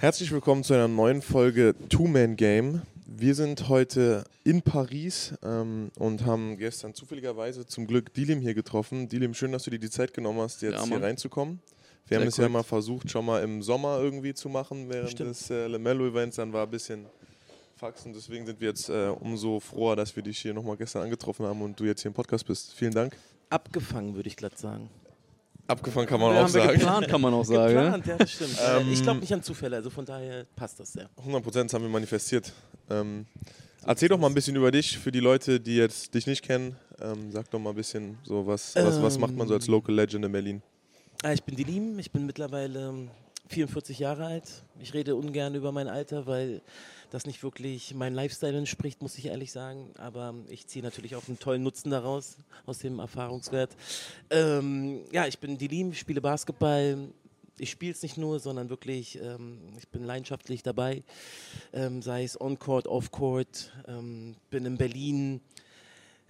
Herzlich willkommen zu einer neuen Folge Two-Man Game. Wir sind heute in Paris ähm, und haben gestern zufälligerweise zum Glück Dilim hier getroffen. Dilim, schön, dass du dir die Zeit genommen hast, jetzt Ja, hier reinzukommen. Wir Sehr haben es ja mal versucht, schon mal im Sommer irgendwie zu machen, während Stimmt. des äh, Lamello-Events. Dann war ein bisschen Fax und deswegen sind wir jetzt äh, umso froher, dass wir dich hier nochmal gestern angetroffen haben und du jetzt hier im Podcast bist. Vielen Dank. Abgefangen, würde ich glatt sagen. Abgefangen kann man Ja, auch haben wir sagen. geplant, kann man auch sagen. ja? Geplant, ja, das stimmt. Äh, Ähm, ich glaube nicht an Zufälle, also von daher passt das sehr. 100% haben wir manifestiert. Ähm, erzähl doch mal ein bisschen über dich für die Leute, die jetzt dich nicht kennen. Ähm, sag doch mal ein bisschen so, was, was, was macht man so als Ähm. Local Legend in Berlin? Ah, ich bin Dilim, ich bin mittlerweile ähm, 44 Jahre alt. Ich rede ungern über mein Alter, weil das nicht wirklich meinem Lifestyle entspricht, muss ich ehrlich sagen. Aber ich ziehe natürlich auch einen tollen Nutzen daraus, aus dem Erfahrungswert. Ähm, ja, ich bin Dilim, spiele Basketball. Ich spiele es nicht nur, sondern wirklich, ähm, ich bin leidenschaftlich dabei, ähm, sei es on-court, off-court. Ähm, bin in Berlin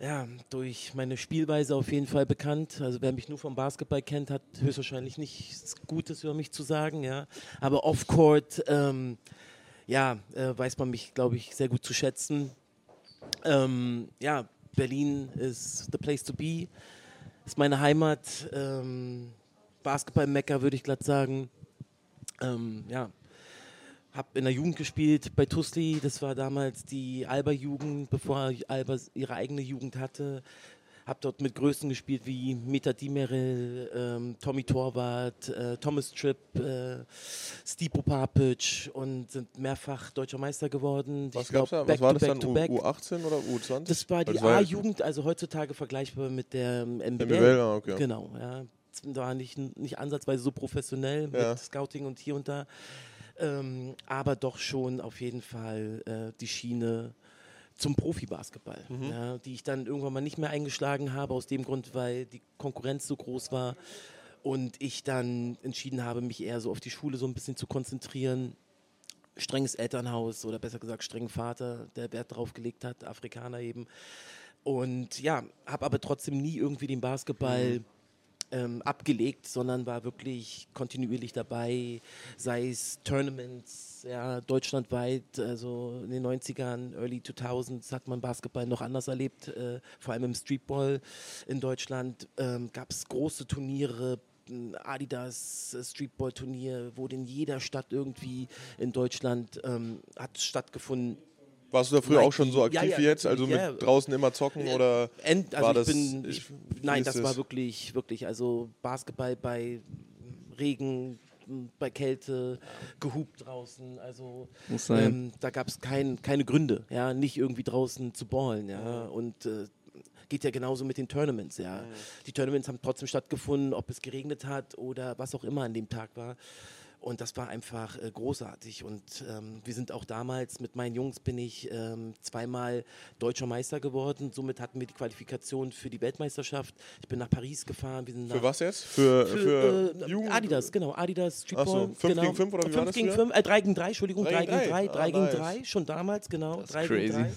ja, durch meine Spielweise auf jeden Fall bekannt. Also wer mich nur vom Basketball kennt, hat höchstwahrscheinlich nichts Gutes über mich zu sagen, ja. Aber off-court, ähm, ja, äh, weiß man mich, glaube ich, sehr gut zu schätzen. Ähm, ja, Berlin ist the place to be. Ist meine Heimat. Ähm, Basketball-Mecker, würde ich glatt sagen. Ähm, ja, hab in der Jugend gespielt bei Tusli. Das war damals die Alba-Jugend, bevor Alba ihre eigene Jugend hatte. Hab dort mit Größen gespielt wie Meta Dimerel, ähm, Tommy Torwart, äh, Thomas Tripp, äh, Stipo Papic und sind mehrfach deutscher Meister geworden. Was, Ich glaub, gab's da? was war das dann? U, back. U18 oder U20? Das war die ja- A-Jugend, also heutzutage vergleichbar mit der ähm, MBL. MBL, ah, okay. Genau, ja. War nicht, nicht ansatzweise so professionell Ja. mit Scouting und hier und da. Ähm, aber doch schon auf jeden Fall äh, die Schiene zum Profibasketball, Mhm. ja, die ich dann irgendwann mal nicht mehr eingeschlagen habe, aus dem Grund, weil die Konkurrenz so groß war und ich dann entschieden habe, mich eher so auf die Schule so ein bisschen zu konzentrieren. Strenges Elternhaus oder besser gesagt strengen Vater, der Wert darauf gelegt hat, Afrikaner eben. Und ja, habe aber trotzdem nie irgendwie den Basketball ähm, abgelegt, sondern war wirklich kontinuierlich dabei, sei es Tournaments, ja, deutschlandweit, also in den 90ern, Early 2000s hat man Basketball noch anders erlebt, äh, vor allem im Streetball in Deutschland ähm, gab es große Turniere, Adidas äh, Streetball-Turnier wurde in jeder Stadt irgendwie in Deutschland ähm, hat stattgefunden. Warst du da früher Nike. auch schon so aktiv Ja, ja, wie jetzt? Also ja. mit draußen immer zocken oder End, also war ich das? bin, ich- nein, ist das war wirklich, wirklich, also Basketball bei Regen, bei Kälte, gehupt draußen, also Muss sein. ähm, da gab es kein, keine Gründe, ja, nicht irgendwie draußen zu ballen, ja, und äh, geht ja genauso mit den Tournaments, ja. Die Tournaments haben trotzdem stattgefunden, ob es geregnet hat oder was auch immer an dem Tag war. Und das war einfach äh, großartig. Und ähm, wir sind auch damals mit meinen Jungs bin ich ähm, zweimal deutscher Meister geworden. Somit hatten wir die Qualifikation für die Weltmeisterschaft. Ich bin nach Paris gefahren. Wir sind Für was jetzt? Für, für, für, äh, Jugend? Adidas, genau, Adidas Streetball. So, fünf genau. gegen fünf oder wie war fünf das gegen früher? fünf, äh, drei gegen drei, Entschuldigung, Drei drei gegen gegen drei. drei, Ah, drei gegen nice. drei, schon damals, genau, Das ist drei crazy. gegen drei.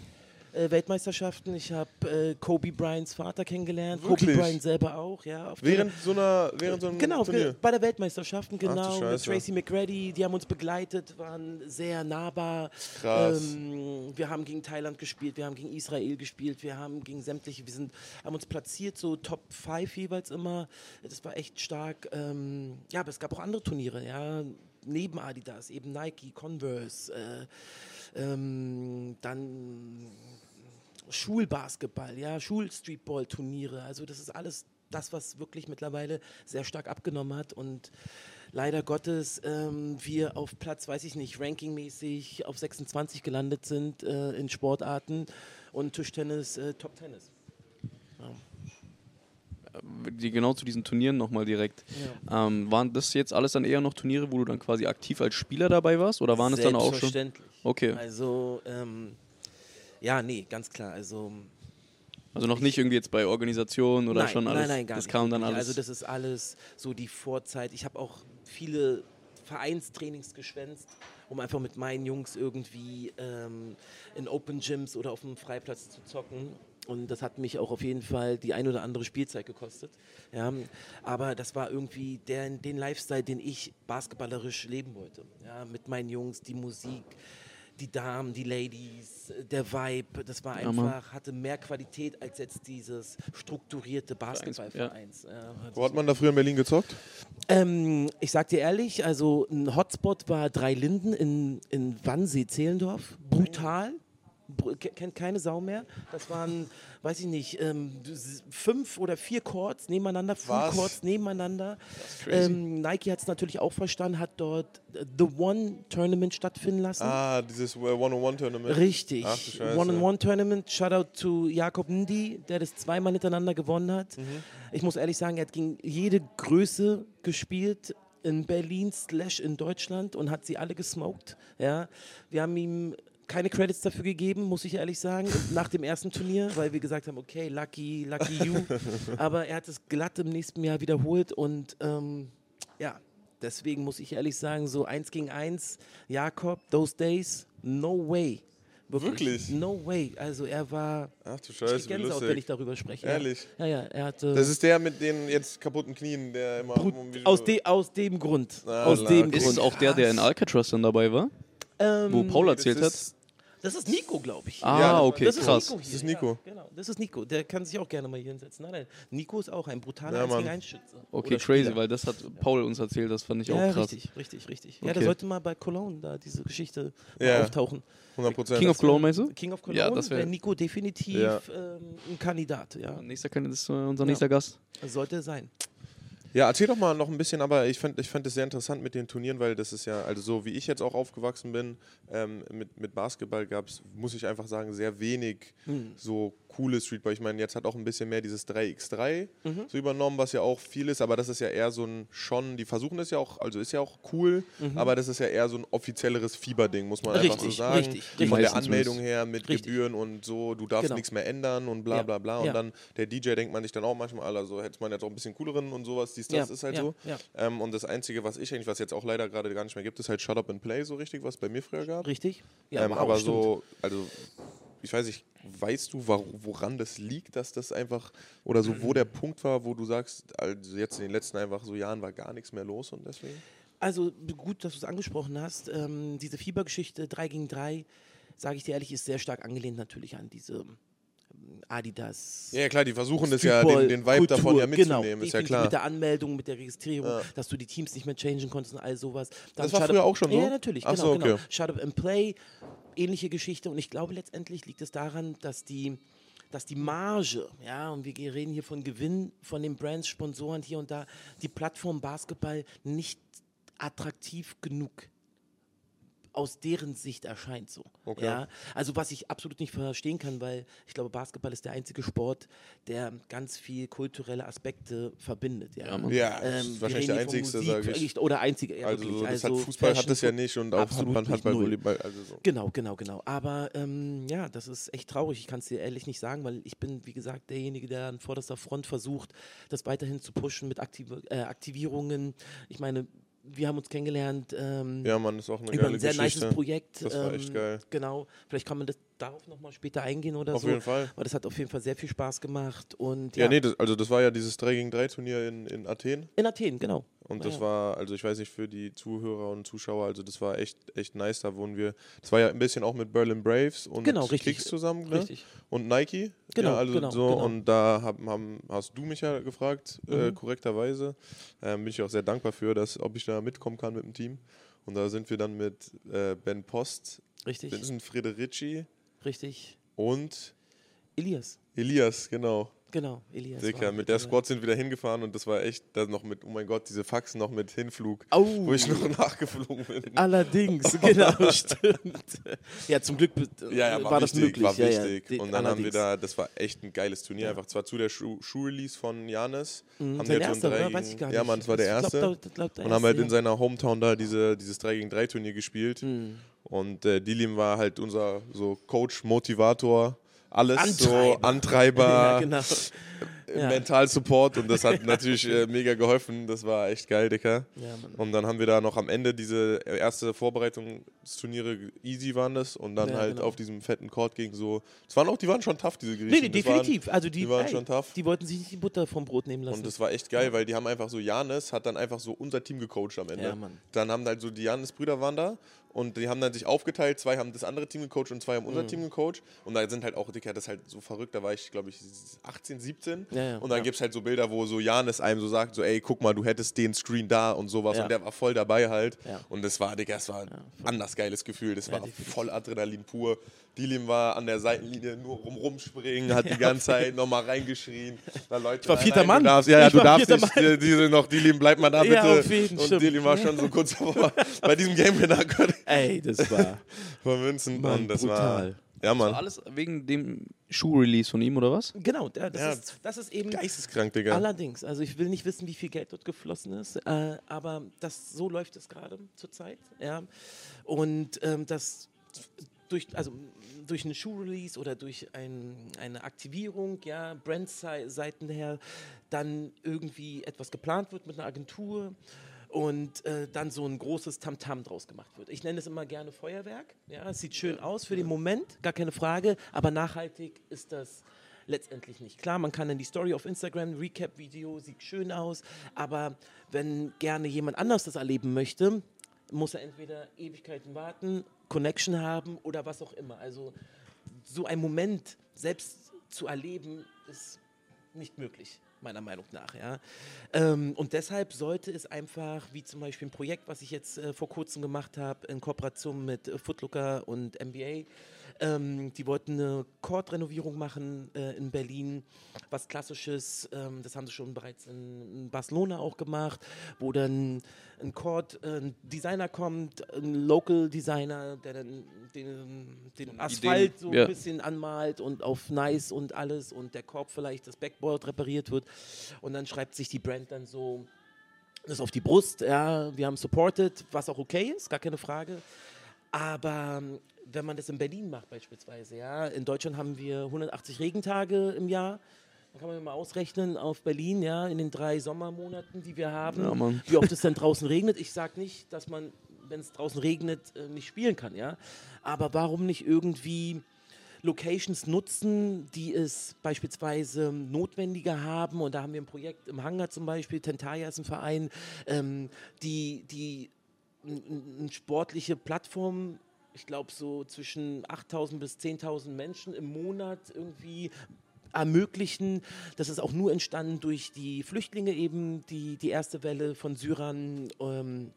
Äh, Weltmeisterschaften, ich habe äh, Kobe Bryants Vater kennengelernt, Wirklich? Kobe Bryant selber auch, ja. auf der- Während so einer, während so einem Genau, Turnier? bei der Weltmeisterschaften, genau. Mit Scheiße. Tracy McGrady, die haben uns begleitet, waren sehr nahbar. Krass. Ähm, wir haben gegen Thailand gespielt, wir haben gegen Israel gespielt, wir haben gegen sämtliche, wir sind, haben uns platziert, so Top 5 jeweils immer. Das war echt stark. Ähm, ja, aber es gab auch andere Turniere, ja. Neben Adidas, eben Nike, Converse, äh, ähm, dann Schulbasketball, ja, Schulstreetball-Turniere. Also das ist alles das, was wirklich mittlerweile sehr stark abgenommen hat und leider Gottes ähm, wir auf Platz, weiß ich nicht, rankingmäßig auf 26 gelandet sind äh, in Sportarten und Tischtennis, äh, Top Tennis. die genau zu diesen Turnieren nochmal direkt. Ähm, waren das jetzt alles dann eher noch Turniere, wo du dann quasi aktiv als Spieler dabei warst? Oder waren es dann auch schon? Selbstverständlich. Okay. Also, ähm, ja, nee, ganz klar. Also, Also noch nicht irgendwie jetzt bei Organisationen oder nein, schon alles? Nein, nein, gar das nicht. kam dann alles. Also das ist alles so die Vorzeit. Ich habe auch viele Vereinstrainings geschwänzt, um einfach mit meinen Jungs irgendwie ähm, in Open Gyms oder auf dem Freiplatz zu zocken. und das hat mich auch auf jeden Fall die ein oder andere Spielzeit gekostet. Ja, aber das war irgendwie der, den Lifestyle, den ich basketballerisch leben wollte. Ja, mit meinen Jungs, die Musik, die Damen, die Ladies, der Vibe, das war einfach, hatte mehr Qualität als jetzt dieses strukturierte Basketballvereins. Ja. Wo hat man da früher in Berlin gezockt? Ähm, ich sag dir ehrlich, also ein Hotspot war Drei Linden in, in Wannsee, Zehlendorf. Brutal. Kennt keine Sau mehr. Das waren, weiß ich nicht, ähm, fünf oder vier Chords nebeneinander, Full Was? Chords nebeneinander. Ähm, Nike hat es natürlich auch verstanden, hat dort äh, The One Tournament stattfinden lassen. Ah, dieses One-on-One-Tournament. Richtig. One-on-One-Tournament. Shoutout zu Jakob Ndi, der das zweimal hintereinander gewonnen hat. Mhm. Ich muss ehrlich sagen, er hat gegen jede Größe gespielt in Berlin slash in Deutschland und hat sie alle gesmoked. Ja. Wir haben ihm keine Credits dafür gegeben, muss ich ehrlich sagen, nach dem ersten Turnier, weil wir gesagt haben, okay, lucky, lucky you. Aber er hat es glatt im nächsten Jahr wiederholt und ähm, ja, deswegen muss ich ehrlich sagen, so eins gegen eins, Jakob, those days, no way. Wirklich? No way. Also er war. Ach du Ich Scheiße, wie Gänsehaut, wenn ich darüber spreche. Ehrlich? Ja, ja, er hatte. Das ist der mit den jetzt kaputten Knien, der immer... Brut- aus, de, aus dem Grund. Ah, aus dem okay. Ist Grund. es auch der, der in Alcatraz dann dabei war? Ähm, Wo Paul erzählt hat? Ist- Das ist Nico, glaube ich. Ah, Ja, okay, das ist krass. Nico hier. Das ist Nico. Ja, genau, das ist Nico. Der kann sich auch gerne mal hier hinsetzen. Nein, nein. Nico ist auch ein brutaler Ja, 1 gegen Mann. 1 Schütze. Okay, crazy, Spieler. weil das hat Paul uns erzählt, das fand ich Ja, auch krass. richtig, richtig, richtig. Ja, Okay. der sollte mal bei Cologne da diese Geschichte mal Ja. auftauchen. 100 Prozent. King of Cologne meinst du? King of Cologne Ja, das wär- wäre Nico definitiv Ja. ähm, ein Kandidat. Ja, Nächster Kandidat ist unser Ja. nächster Gast. das sollte sein. Ja, erzähl doch mal noch ein bisschen, aber ich fand ich fand es sehr interessant mit den Turnieren, weil das ist ja, also so wie ich jetzt auch aufgewachsen bin, ähm, mit, mit Basketball gab es, muss ich einfach sagen, sehr wenig Hm. so coole Streetball. Ich meine, jetzt hat auch ein bisschen mehr dieses 3x3 Mhm. so übernommen, was ja auch viel ist, aber das ist ja eher so ein schon, die versuchen das ja auch, also ist ja auch cool, aber das ist ja eher so ein offizielleres Fieberding, muss man einfach so Mhm. Richtig, sagen. richtig, Von richtig. der Anmeldung her mit Richtig. Gebühren und so, du darfst Genau. nichts mehr ändern und bla Ja, bla bla. Und ja. dann der DJ denkt man sich dann auch manchmal, also hätte man jetzt auch ein bisschen cooleren und sowas, dies, das Ja, ist halt ja, so. ja. Ähm, und das Einzige, was ich eigentlich, was jetzt auch leider gerade gar nicht mehr gibt, ist halt Shut Up and Play, so richtig, was bei mir früher gab. Richtig? ähm, wow, aber stimmt. so, also ich weiß nicht, weißt du, woran das liegt, dass das einfach, oder so, wo der Punkt war, wo du sagst, also jetzt in den letzten einfach so Jahren war gar nichts mehr los und deswegen? Also gut, dass du es angesprochen hast. Ähm, diese Fiebergeschichte 3 gegen 3, sage ich dir ehrlich, ist sehr stark angelehnt natürlich an diese Adidas. Ja, klar, die versuchen das ja, den, den Vibe Kultur, davon ja genau, mitzunehmen, ist ja klar. Mit der Anmeldung, mit der Registrierung, Ja. dass du die Teams nicht mehr changen konntest und all sowas. Dann Das war früher auch schon so? Ja, natürlich, Ach genau, so, okay. genau. Shut Up and Play, ähnliche Geschichte. Und ich glaube, letztendlich liegt es daran, dass die dass die Marge, ja, und wir reden hier von Gewinn von den Brands, Sponsoren hier und da, die Plattform Basketball nicht attraktiv genug aus deren Sicht erscheint so. Okay. Ja? Also was ich absolut nicht verstehen kann, weil ich glaube, Basketball ist der einzige Sport, der ganz viel kulturelle Aspekte verbindet. Ja, Ja. Ja, Ähm, wahrscheinlich der einzigste, sage ich. Oder einzige, ja, Also, wirklich. das also hat Fußball hat Fashion, das ja nicht und auch Handball, Handball, null. Volleyball, also so. Genau, genau, genau. Aber ähm, ja, das ist echt traurig. Ich kann es dir ehrlich nicht sagen, weil ich bin, wie gesagt, derjenige, der an vorderster Front versucht, das weiterhin zu pushen mit Aktiv äh, Aktivierungen. Ich meine, wir haben uns kennengelernt ähm, Ja, Mann, ist auch eine über geile ein sehr Geschichte. nices Projekt. Das war echt geil. Genau. Vielleicht kann man das darauf nochmal später eingehen oder Auf so. jeden Fall. Aber das hat auf jeden Fall sehr viel Spaß gemacht. Und Ja, ja, nee, das, also das war ja dieses 3 gegen 3 Turnier in, in Athen. in Athen, genau. Und das war, also ich weiß nicht, für die Zuhörer und Zuschauer, also das war echt, echt nice. Da wurden wir, das war ja ein bisschen auch mit Berlin Braves und Genau, richtig. Kicks zusammen, ne? Richtig. Und Nike. Genau, ja, also genau, so. genau. Und da haben, haben, hast du mich ja gefragt, äh, Mhm. korrekterweise. Ähm, bin ich auch sehr dankbar für, dass, ob ich da mitkommen kann mit dem Team. Und da sind wir dann mit äh, Ben Post, Richtig. Vincent Frederici Richtig. und Elias. Elias, genau. Genau, Elias. Dicker, war mit der. Squad sind wir da hingefahren und das war echt, da noch mit, oh mein Gott, diese Faxen noch mit Hinflug, Au. wo ich noch nachgeflogen bin. Allerdings, genau, stimmt. Ja, zum Glück Ja, ja, war, das wichtig, möglich. War ja, ja, wichtig. die- und dann haben wir allerdings. da, das war echt ein geiles Turnier. Ja. Einfach zwar zu der Schuh- Schuhrelease von Janis. Mhm, haben die halt so ein 3 oder? gegen, Weiß ich gar nicht. Ja, Mann, das war der Ich glaub, erste. da- glaub, der und haben halt erste, in seiner Hometown da diese, dieses 3 gegen 3 Turnier gespielt. ja. Mhm. Und äh, Dilim war halt unser so Coach, Motivator, alles so Antreiber. Antreiber. Ja, genau. Ja. Mental-Support und das hat natürlich äh, mega geholfen. Das war echt geil, Dicker. Ja. Und dann haben wir da noch am Ende diese erste Vorbereitungsturniere, easy waren das. Und dann halt genau. auf diesem fetten Court gegen so. Es waren auch, die waren schon tough, diese Griechen. Nee, nee, Das waren- definitiv. also die, die waren ey, schon tough. Die wollten sich nicht die Butter vom Brot nehmen lassen. Und das war echt geil, weil die haben einfach so, Janis hat dann einfach so unser Team gecoacht am Ende. Dann haben halt so die Janis-Brüder waren da und die haben dann sich aufgeteilt. Zwei haben das andere Team gecoacht und zwei haben Mhm. unser Team gecoacht. Und da sind halt auch, Dicker, das ist halt so verrückt. Da war ich, glaube ich, 18, 17. Ja, ja. Und dann Ja. gibt es halt so Bilder, wo so Janis einem so sagt, so, ey, guck mal, du hättest den Screen da und sowas. Ja. Und der war voll dabei halt. Und das war, Digga, das war ein anders geiles Gefühl. Das war voll Adrenalin pur. Dilim war an der Seitenlinie nur rum rumspringen, hat die ganze Zeit nochmal reingeschrien. Da Leute, Ich war nein, vierter nein, Mann. Du darfst, ja, ja, Ich du darfst nicht. Die, diese noch, Dilim, bleib mal da bitte. Ja, auf jeden, und. Dilim war schon so kurz davor, bei diesem Gamewinner Ey, das war. vermünzen. Mann, und das brutal. war. Ja, Mann. Alles wegen dem Schuh-Release von ihm, oder was? genau, das, Ja. Ist, das ist eben. Geisteskrank, Digga. Allerdings, also ich will nicht wissen, wie viel Geld dort geflossen ist, äh, aber das, so läuft es gerade zurzeit. Ja. Und ähm, das durch, also durch einen Schuh-Release oder durch ein, eine Aktivierung, ja, Brand-Seiten her, dann irgendwie etwas geplant wird mit einer Agentur und äh, dann so ein großes Tamtam draus gemacht wird. Ich nenne es immer gerne Feuerwerk. Ja, es sieht schön aus für den Moment, gar keine Frage, aber nachhaltig ist das letztendlich nicht. Klar, man kann in die Story auf Instagram, Recap-Video, sieht schön aus, aber wenn gerne jemand anders das erleben möchte, muss er entweder Ewigkeiten warten, Connection haben oder was auch immer. Also so ein Moment selbst zu erleben, ist nicht möglich, meiner Meinung nach. Ja? Ähm, und deshalb sollte es einfach, wie zum Beispiel ein Projekt, was ich jetzt äh, vor kurzem gemacht habe, in Kooperation mit äh, Footlooker und NBA, ähm, die wollten eine Court-Renovierung machen äh, in Berlin, was klassisches, ähm, das haben sie schon bereits in, Barcelona auch gemacht, wo dann ein Court, äh, ein Designer kommt, ein Local Designer, der dann den, den Asphalt so ja. ein bisschen anmalt und auf nice und alles und der Korb vielleicht das Backboard repariert wird und dann schreibt sich die Brand dann so das auf die Brust, ja, wir haben supported, was auch okay ist, gar keine Frage. Aber ähm, wenn man das in Berlin macht beispielsweise, ja, in Deutschland haben wir 180 Regentage im Jahr. Dann kann man mal ausrechnen auf Berlin, ja, in den drei Sommermonaten, die wir haben, Ja, wie oft es denn draußen regnet. Ich sage nicht, dass man, wenn es draußen regnet, äh, nicht spielen kann, ja. Aber warum nicht irgendwie Locations nutzen, die es beispielsweise notwendiger haben. Und da haben wir ein Projekt im Hangar zum Beispiel, Tentaya ist ein Verein, ähm, die, die eine sportliche Plattform, ich glaube so zwischen 8.000 bis 10.000 Menschen im Monat irgendwie ermöglichen. Das ist auch nur entstanden durch die Flüchtlinge eben, die die erste Welle von Syrern ähm,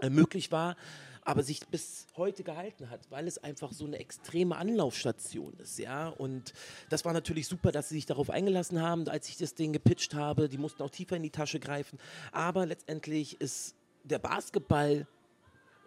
äh, möglich war, aber sich bis heute gehalten hat, weil es einfach so eine extreme Anlaufstation ist, ja. Und das war natürlich super, dass sie sich darauf eingelassen haben, als ich das Ding gepitcht habe. Die mussten auch tiefer in die Tasche greifen. Aber letztendlich ist der Basketball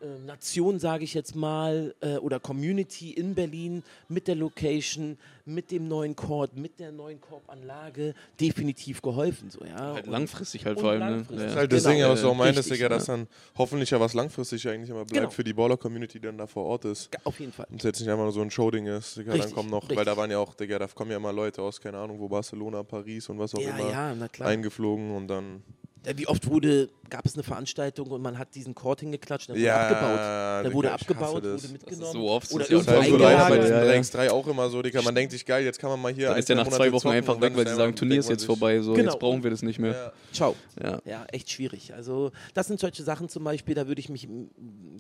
äh, Nation, sage ich jetzt mal, äh, oder Community in Berlin mit der Location, mit dem neuen Court, mit der neuen Korbanlage definitiv geholfen. So, ja. Halt Und- langfristig halt vor allem. langfristig. Ne? Das ist Ja. halt das Genau. Ding, was du auch meintest, Digga, dass dann hoffentlich ja was langfristig eigentlich immer bleibt Genau. für die Baller-Community, die dann da vor Ort ist. Auf jeden Fall. Und es jetzt nicht einfach nur so ein Showding ist, Digga, dann Richtig, kommen noch, weil richtig. da waren ja auch, Digga, da kommen ja immer Leute aus, keine Ahnung, wo Barcelona, Paris und was auch Ja, immer ja, na klar. eingeflogen und dann. Ja, Wie oft wurde, gab es eine Veranstaltung und man hat diesen Court hingeklatscht, dann wurde Ja, abgebaut. Der Digga, wurde abgebaut, das. wurde mitgenommen. Das ist so oft, Oder irgendwo halt so leider bei eingelagert. diesen Ja, ja. Drinks 3 auch immer so, Digga, man denkt sich, geil, jetzt kann man mal hier Dann ist der nach Monate zwei Wochen einfach dann weg, weil sie sagen, Turnier ist jetzt vorbei, so Genau. jetzt brauchen wir das nicht mehr. Ja. Ciao. Ja. Ja, echt schwierig. Also das sind solche Sachen zum Beispiel, da würde ich mich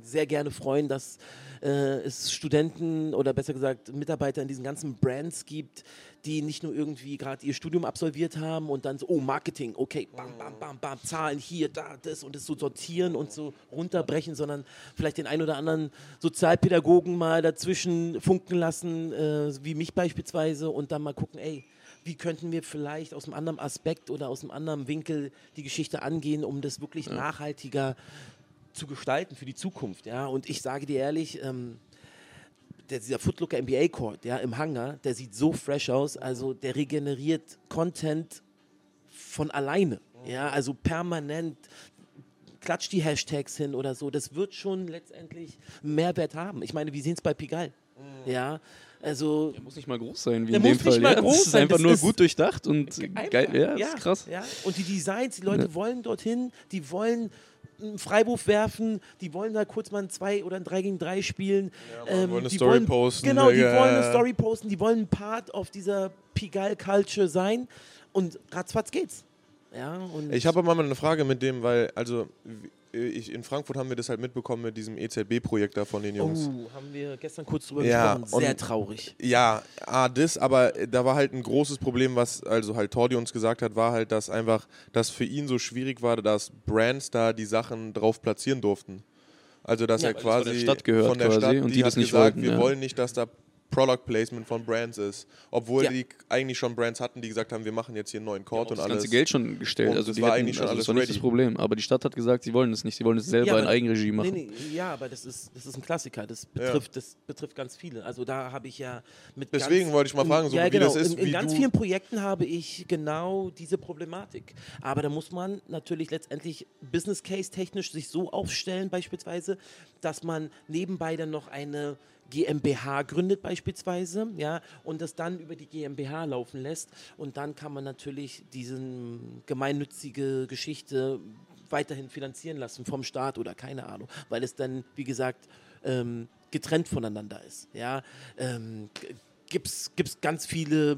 sehr gerne freuen, dass äh, es Studenten oder besser gesagt Mitarbeiter in diesen ganzen Brands gibt, die nicht nur irgendwie gerade ihr Studium absolviert haben und dann so, oh, Marketing, okay, bam, bam, bam, bam, Zahlen hier, da, das und das so sortieren und so runterbrechen, sondern vielleicht den ein oder anderen Sozialpädagogen mal dazwischen funken lassen, äh, wie mich beispielsweise und dann mal gucken, ey, wie könnten wir vielleicht aus einem anderen Aspekt oder aus einem anderen Winkel die Geschichte angehen, um das wirklich nachhaltiger zu gestalten für die Zukunft. Ja? Und ich sage dir ehrlich, ähm, der, dieser Footlooker NBA Court ja, im Hangar, der sieht so fresh aus, also der regeneriert Content von alleine. Ja, also permanent klatscht die Hashtags hin oder so. Das wird schon letztendlich Mehrwert haben. Ich meine, wir sehen es bei Pigalle. Ja, Also Der muss nicht mal groß sein, wie Der in dem muss nicht Fall. mal ja. groß das ist sein, einfach das nur ist gut durchdacht und Einfach, geil. Ja, das ist krass. Ja. Und die Designs, die Leute wollen dorthin, die wollen einen Freiwurf werfen, die wollen da kurz mal ein 2 oder ein 3 gegen 3 spielen. Ähm, wollen eine Story wollen, posten, Genau, die ja, wollen ja. eine Story posten, die wollen ein Part auf dieser Pigalle-Culture sein und ratzfatz geht's. Ja, Ich habe aber mal eine Frage mit dem, weil, also, ich, in Frankfurt haben wir das halt mitbekommen mit diesem EZB-Projekt da von den Jungs. Oh, haben wir gestern kurz drüber Ja, gesprochen. Sehr und- traurig. Ja, ah, das, aber da war halt ein großes Problem, was also halt Tordi uns gesagt hat, war halt, dass einfach das für ihn so schwierig war, dass Brands da die Sachen drauf platzieren durften. Also dass Ja, er das von quasi der Stadt gehört von der quasi Stadt, und die, die hat das nicht gesagt, wollten, wir ja. wollen nicht, dass da Product Placement von Brands ist, obwohl Ja. die eigentlich schon Brands hatten, die gesagt haben, wir machen jetzt hier einen neuen Court auch und das alles. ganze Geld schon gestellt. Und also es die war hätten, eigentlich schon also alles das war nicht ready. das Problem. Aber die Stadt hat gesagt, sie wollen es nicht. Sie wollen es selber Ja, in Eigenregie machen. Nee, nee, ja, aber das ist, das ist ein Klassiker. Das betrifft, das betrifft ganz viele. Also da habe ich ja mit Deswegen ganz, wollte ich mal in- fragen, so ja, wie genau, das ist, In, in wie ganz du- vielen Projekten habe ich genau diese Problematik. Aber da muss man natürlich letztendlich Business Case technisch sich so aufstellen, beispielsweise, dass man nebenbei dann noch eine GmbH gründet beispielsweise, ja, und das dann über die GmbH laufen lässt und dann kann man natürlich diesen gemeinnützige Geschichte weiterhin finanzieren lassen vom Staat oder keine Ahnung, weil es dann, wie gesagt, ähm, getrennt voneinander ist. Ja, ähm, gibt es ganz viele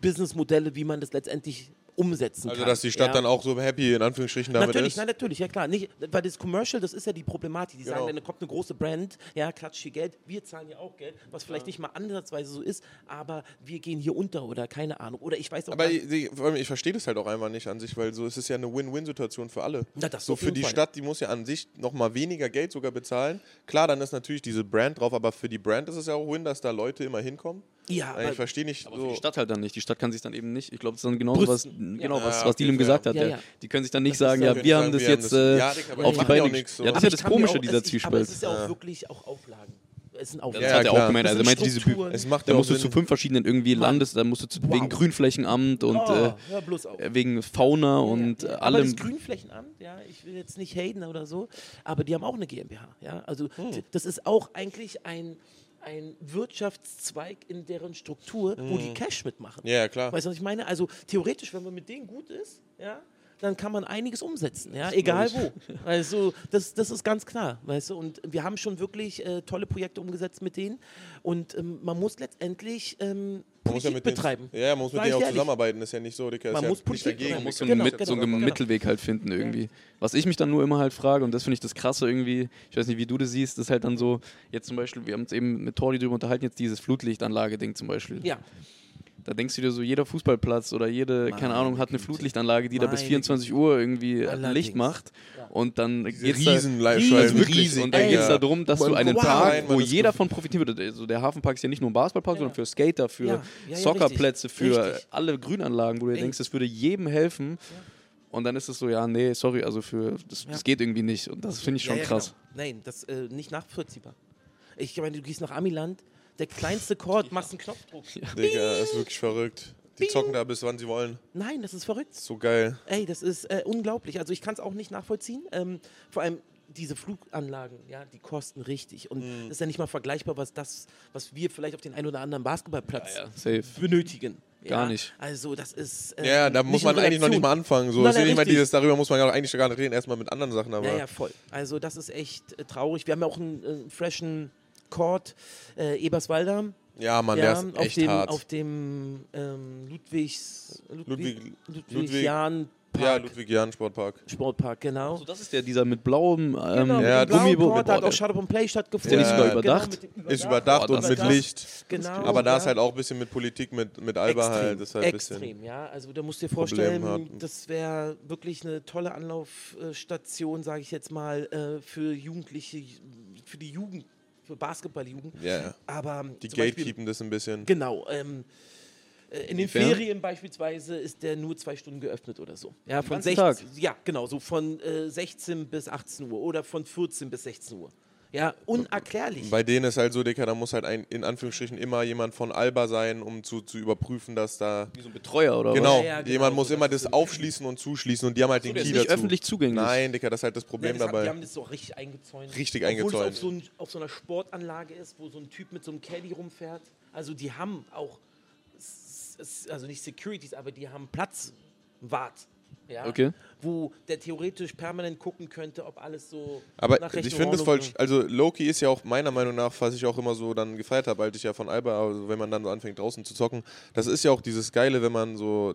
Businessmodelle, wie man das letztendlich umsetzen also kann. dass die Stadt ja. dann auch so happy in Anführungsstrichen damit Natürlich, ist. nein, natürlich, ja klar. Nicht, weil das Commercial, das ist ja die Problematik. Die Genau. sagen, dann kommt eine große Brand, ja, klatscht hier Geld, wir zahlen ja auch Geld, was vielleicht nicht mal ansatzweise so ist, aber wir gehen hier unter oder keine Ahnung. Oder ich weiß auch Aber ich, ich, verstehe das halt auch einfach nicht an sich, weil so ist es ja eine Win-Win-Situation für alle. Na, so für die Fall. Stadt, die muss ja an sich nochmal weniger Geld sogar bezahlen. Klar, dann ist natürlich diese Brand drauf, aber für die Brand ist es ja auch Win, dass da Leute immer hinkommen. Ja, ich aber, verstehe nicht Aber so. die Stadt halt dann nicht. Die Stadt kann sich dann eben nicht. Ich glaube, das ist dann genauso was, Brüsten. genau, Ja. was, was Dilem gesagt hat. Ja, Ja, ja. Die können sich dann nicht Das sagen, ja- wir haben das jetzt äh, aber auf die Beine. Ja, das ist ja das Komische, auch, dieser es, ich, Aber Zwiespalt. es ist ja auch Ja. wirklich auch Auflagen. Es sind Das Auflagen. Ja, hat er auch gemeint. Also er Das meinte diese Strukturen. Es macht Da musst du zu fünf verschiedenen irgendwie. Landes, da musst du zu, Wow. wegen Grünflächenamt und oh, äh, wegen Fauna und Ja, ja. Aber allem. das Grünflächenamt, ja, ich will jetzt nicht haten oder so, aber die haben auch eine GmbH. Ja? Also Hm. das ist auch eigentlich ein, ein Wirtschaftszweig in deren Struktur, wo die Cash mitmachen. Ja, klar. Weißt du, was ich meine? Also theoretisch, wenn man mit denen gut ist, ja, dann kann man einiges umsetzen, ja, egal wo. Also das, das ist ganz klar, weißt du. Und wir haben schon wirklich äh, tolle Projekte umgesetzt mit denen. Und ähm, man muss letztendlich ähm, Man muss ja Politik mit denen, betreiben. ja, man muss mit denen auch ehrlich. zusammenarbeiten. Ist ja nicht so. Ist Man ja muss nicht Politik dagegen. betreiben. muss so Genau, mit, so genau, einen genau. Mittelweg halt finden irgendwie. Was ich mich dann nur immer halt frage, und das finde ich das Krasse irgendwie, ich weiß nicht, wie du das siehst, ist halt dann so, jetzt zum Beispiel, wir haben uns eben mit Tordi drüber unterhalten, jetzt dieses Flutlichtanlage-Ding zum Beispiel. Ja, Da denkst du dir so, jeder Fußballplatz oder jede, keine Meine Ahnung, hat eine. Flutlichtanlage, die da bis Meine 24 Uhr irgendwie Allerdings. Licht macht. Ja. Und dann Diese geht's da, riesen also Live-Scheiben, wirklich. riesig. Und dann Ey. geht es darum, dass du einen rein, man wo ist jeder von profitieren wird. Also der Hafenpark ist ja nicht nur ein Basketballpark, sondern für Skater, für Ja, ja, ja, Soccerplätze, richtig. für Richtig. alle Grünanlagen, wo du denkst, das würde jedem helfen. Und dann ist es so, ja, nee, sorry, also für das, Ja. das geht irgendwie nicht. Und das finde ich schon ja, ja, krass. Genau. Nein, das äh, nicht nachvollziehbar. Ich meine, du gehst nach Amiland, der kleinste Chord, machst einen Knopfdruck. Digga, ist wirklich verrückt. Die zocken da bis wann sie wollen. Nein, das ist verrückt. So geil. Ey, das ist äh, unglaublich. Also ich kann es auch nicht nachvollziehen. Ähm, vor allem diese Fluganlagen, ja, die kosten richtig. Und Mhm. das ist ja nicht mal vergleichbar, was das, was wir vielleicht auf den einen oder anderen Basketballplatz Ja, safe. benötigen. Gar ja? nicht. Also das ist. äh, Ja, da muss man eigentlich noch nicht mal anfangen. So, Nein, ist ja nein, nicht mal dieses, darüber muss man ja auch eigentlich gar nicht reden, erstmal mit anderen Sachen, aber. Ja, ja, voll. Also das ist echt äh, traurig. Wir haben ja auch einen äh, freshen Court, äh, Eberswalder. Ja, Mann, ja, der ist auf echt dem, hart. Auf dem ähm, Ludwigs, Ludwig- Ludwig, Ludwig- Jahn ja, Park, Ludwig Jahn Sportpark. Sportpark, genau. Also das ist der, dieser mit blauem ähm, Genau, ja, mit dem blauen Gummibo- Court, da hat auch and Play stattgefunden. Ist der nicht sogar überdacht? Genau, Ist überdacht Boah, und mit Licht. Genau. Aber da ist ja. halt auch ein bisschen mit Politik, mit, mit Alba extrem, halt. Das ist halt extrem, ja. Also da musst du dir vorstellen, das wäre wirklich eine tolle Anlaufstation, sage ich jetzt mal, äh, für Jugendliche, für die Jugend, Basketballjugend. Ja. Aber Die gatekeepen das ein bisschen. Genau. Ähm, äh, in den Inwiefern? Ferien beispielsweise ist der nur zwei Stunden geöffnet oder so. Ja, von ganzen 16, Tag? ja genau, so von äh, 16 bis 18 Uhr oder von 14 bis 16 Uhr. Ja, unerklärlich. Bei denen ist halt so, Dicker, da muss halt ein, in Anführungsstrichen immer jemand von Alba sein, um zu, zu überprüfen, dass da. wie so ein Betreuer oder Genau, Ja, ja, genau, jemand muss so, immer das aufschließen und zuschließen und die haben halt was? den Der ist Key nicht dazu. öffentlich zugänglich. Nein, Dicker, das ist halt das Ja, Problem das haben, die dabei. haben das so richtig eingezäunt. Richtig Obwohl eingezäunt. es auf so, ein, auf so einer Sportanlage ist, wo so ein Typ mit so einem Caddy rumfährt. Also die haben auch, also nicht Securities, aber die haben Platzwart. Ja, Okay. Wo der theoretisch permanent gucken könnte, ob alles so Aber ich finde es voll, also Loki ist ja auch meiner Meinung nach, was ich auch immer so dann gefeiert habe, als ich ja von Alba, also wenn man dann so anfängt draußen zu zocken, das ist ja auch dieses Geile, wenn man so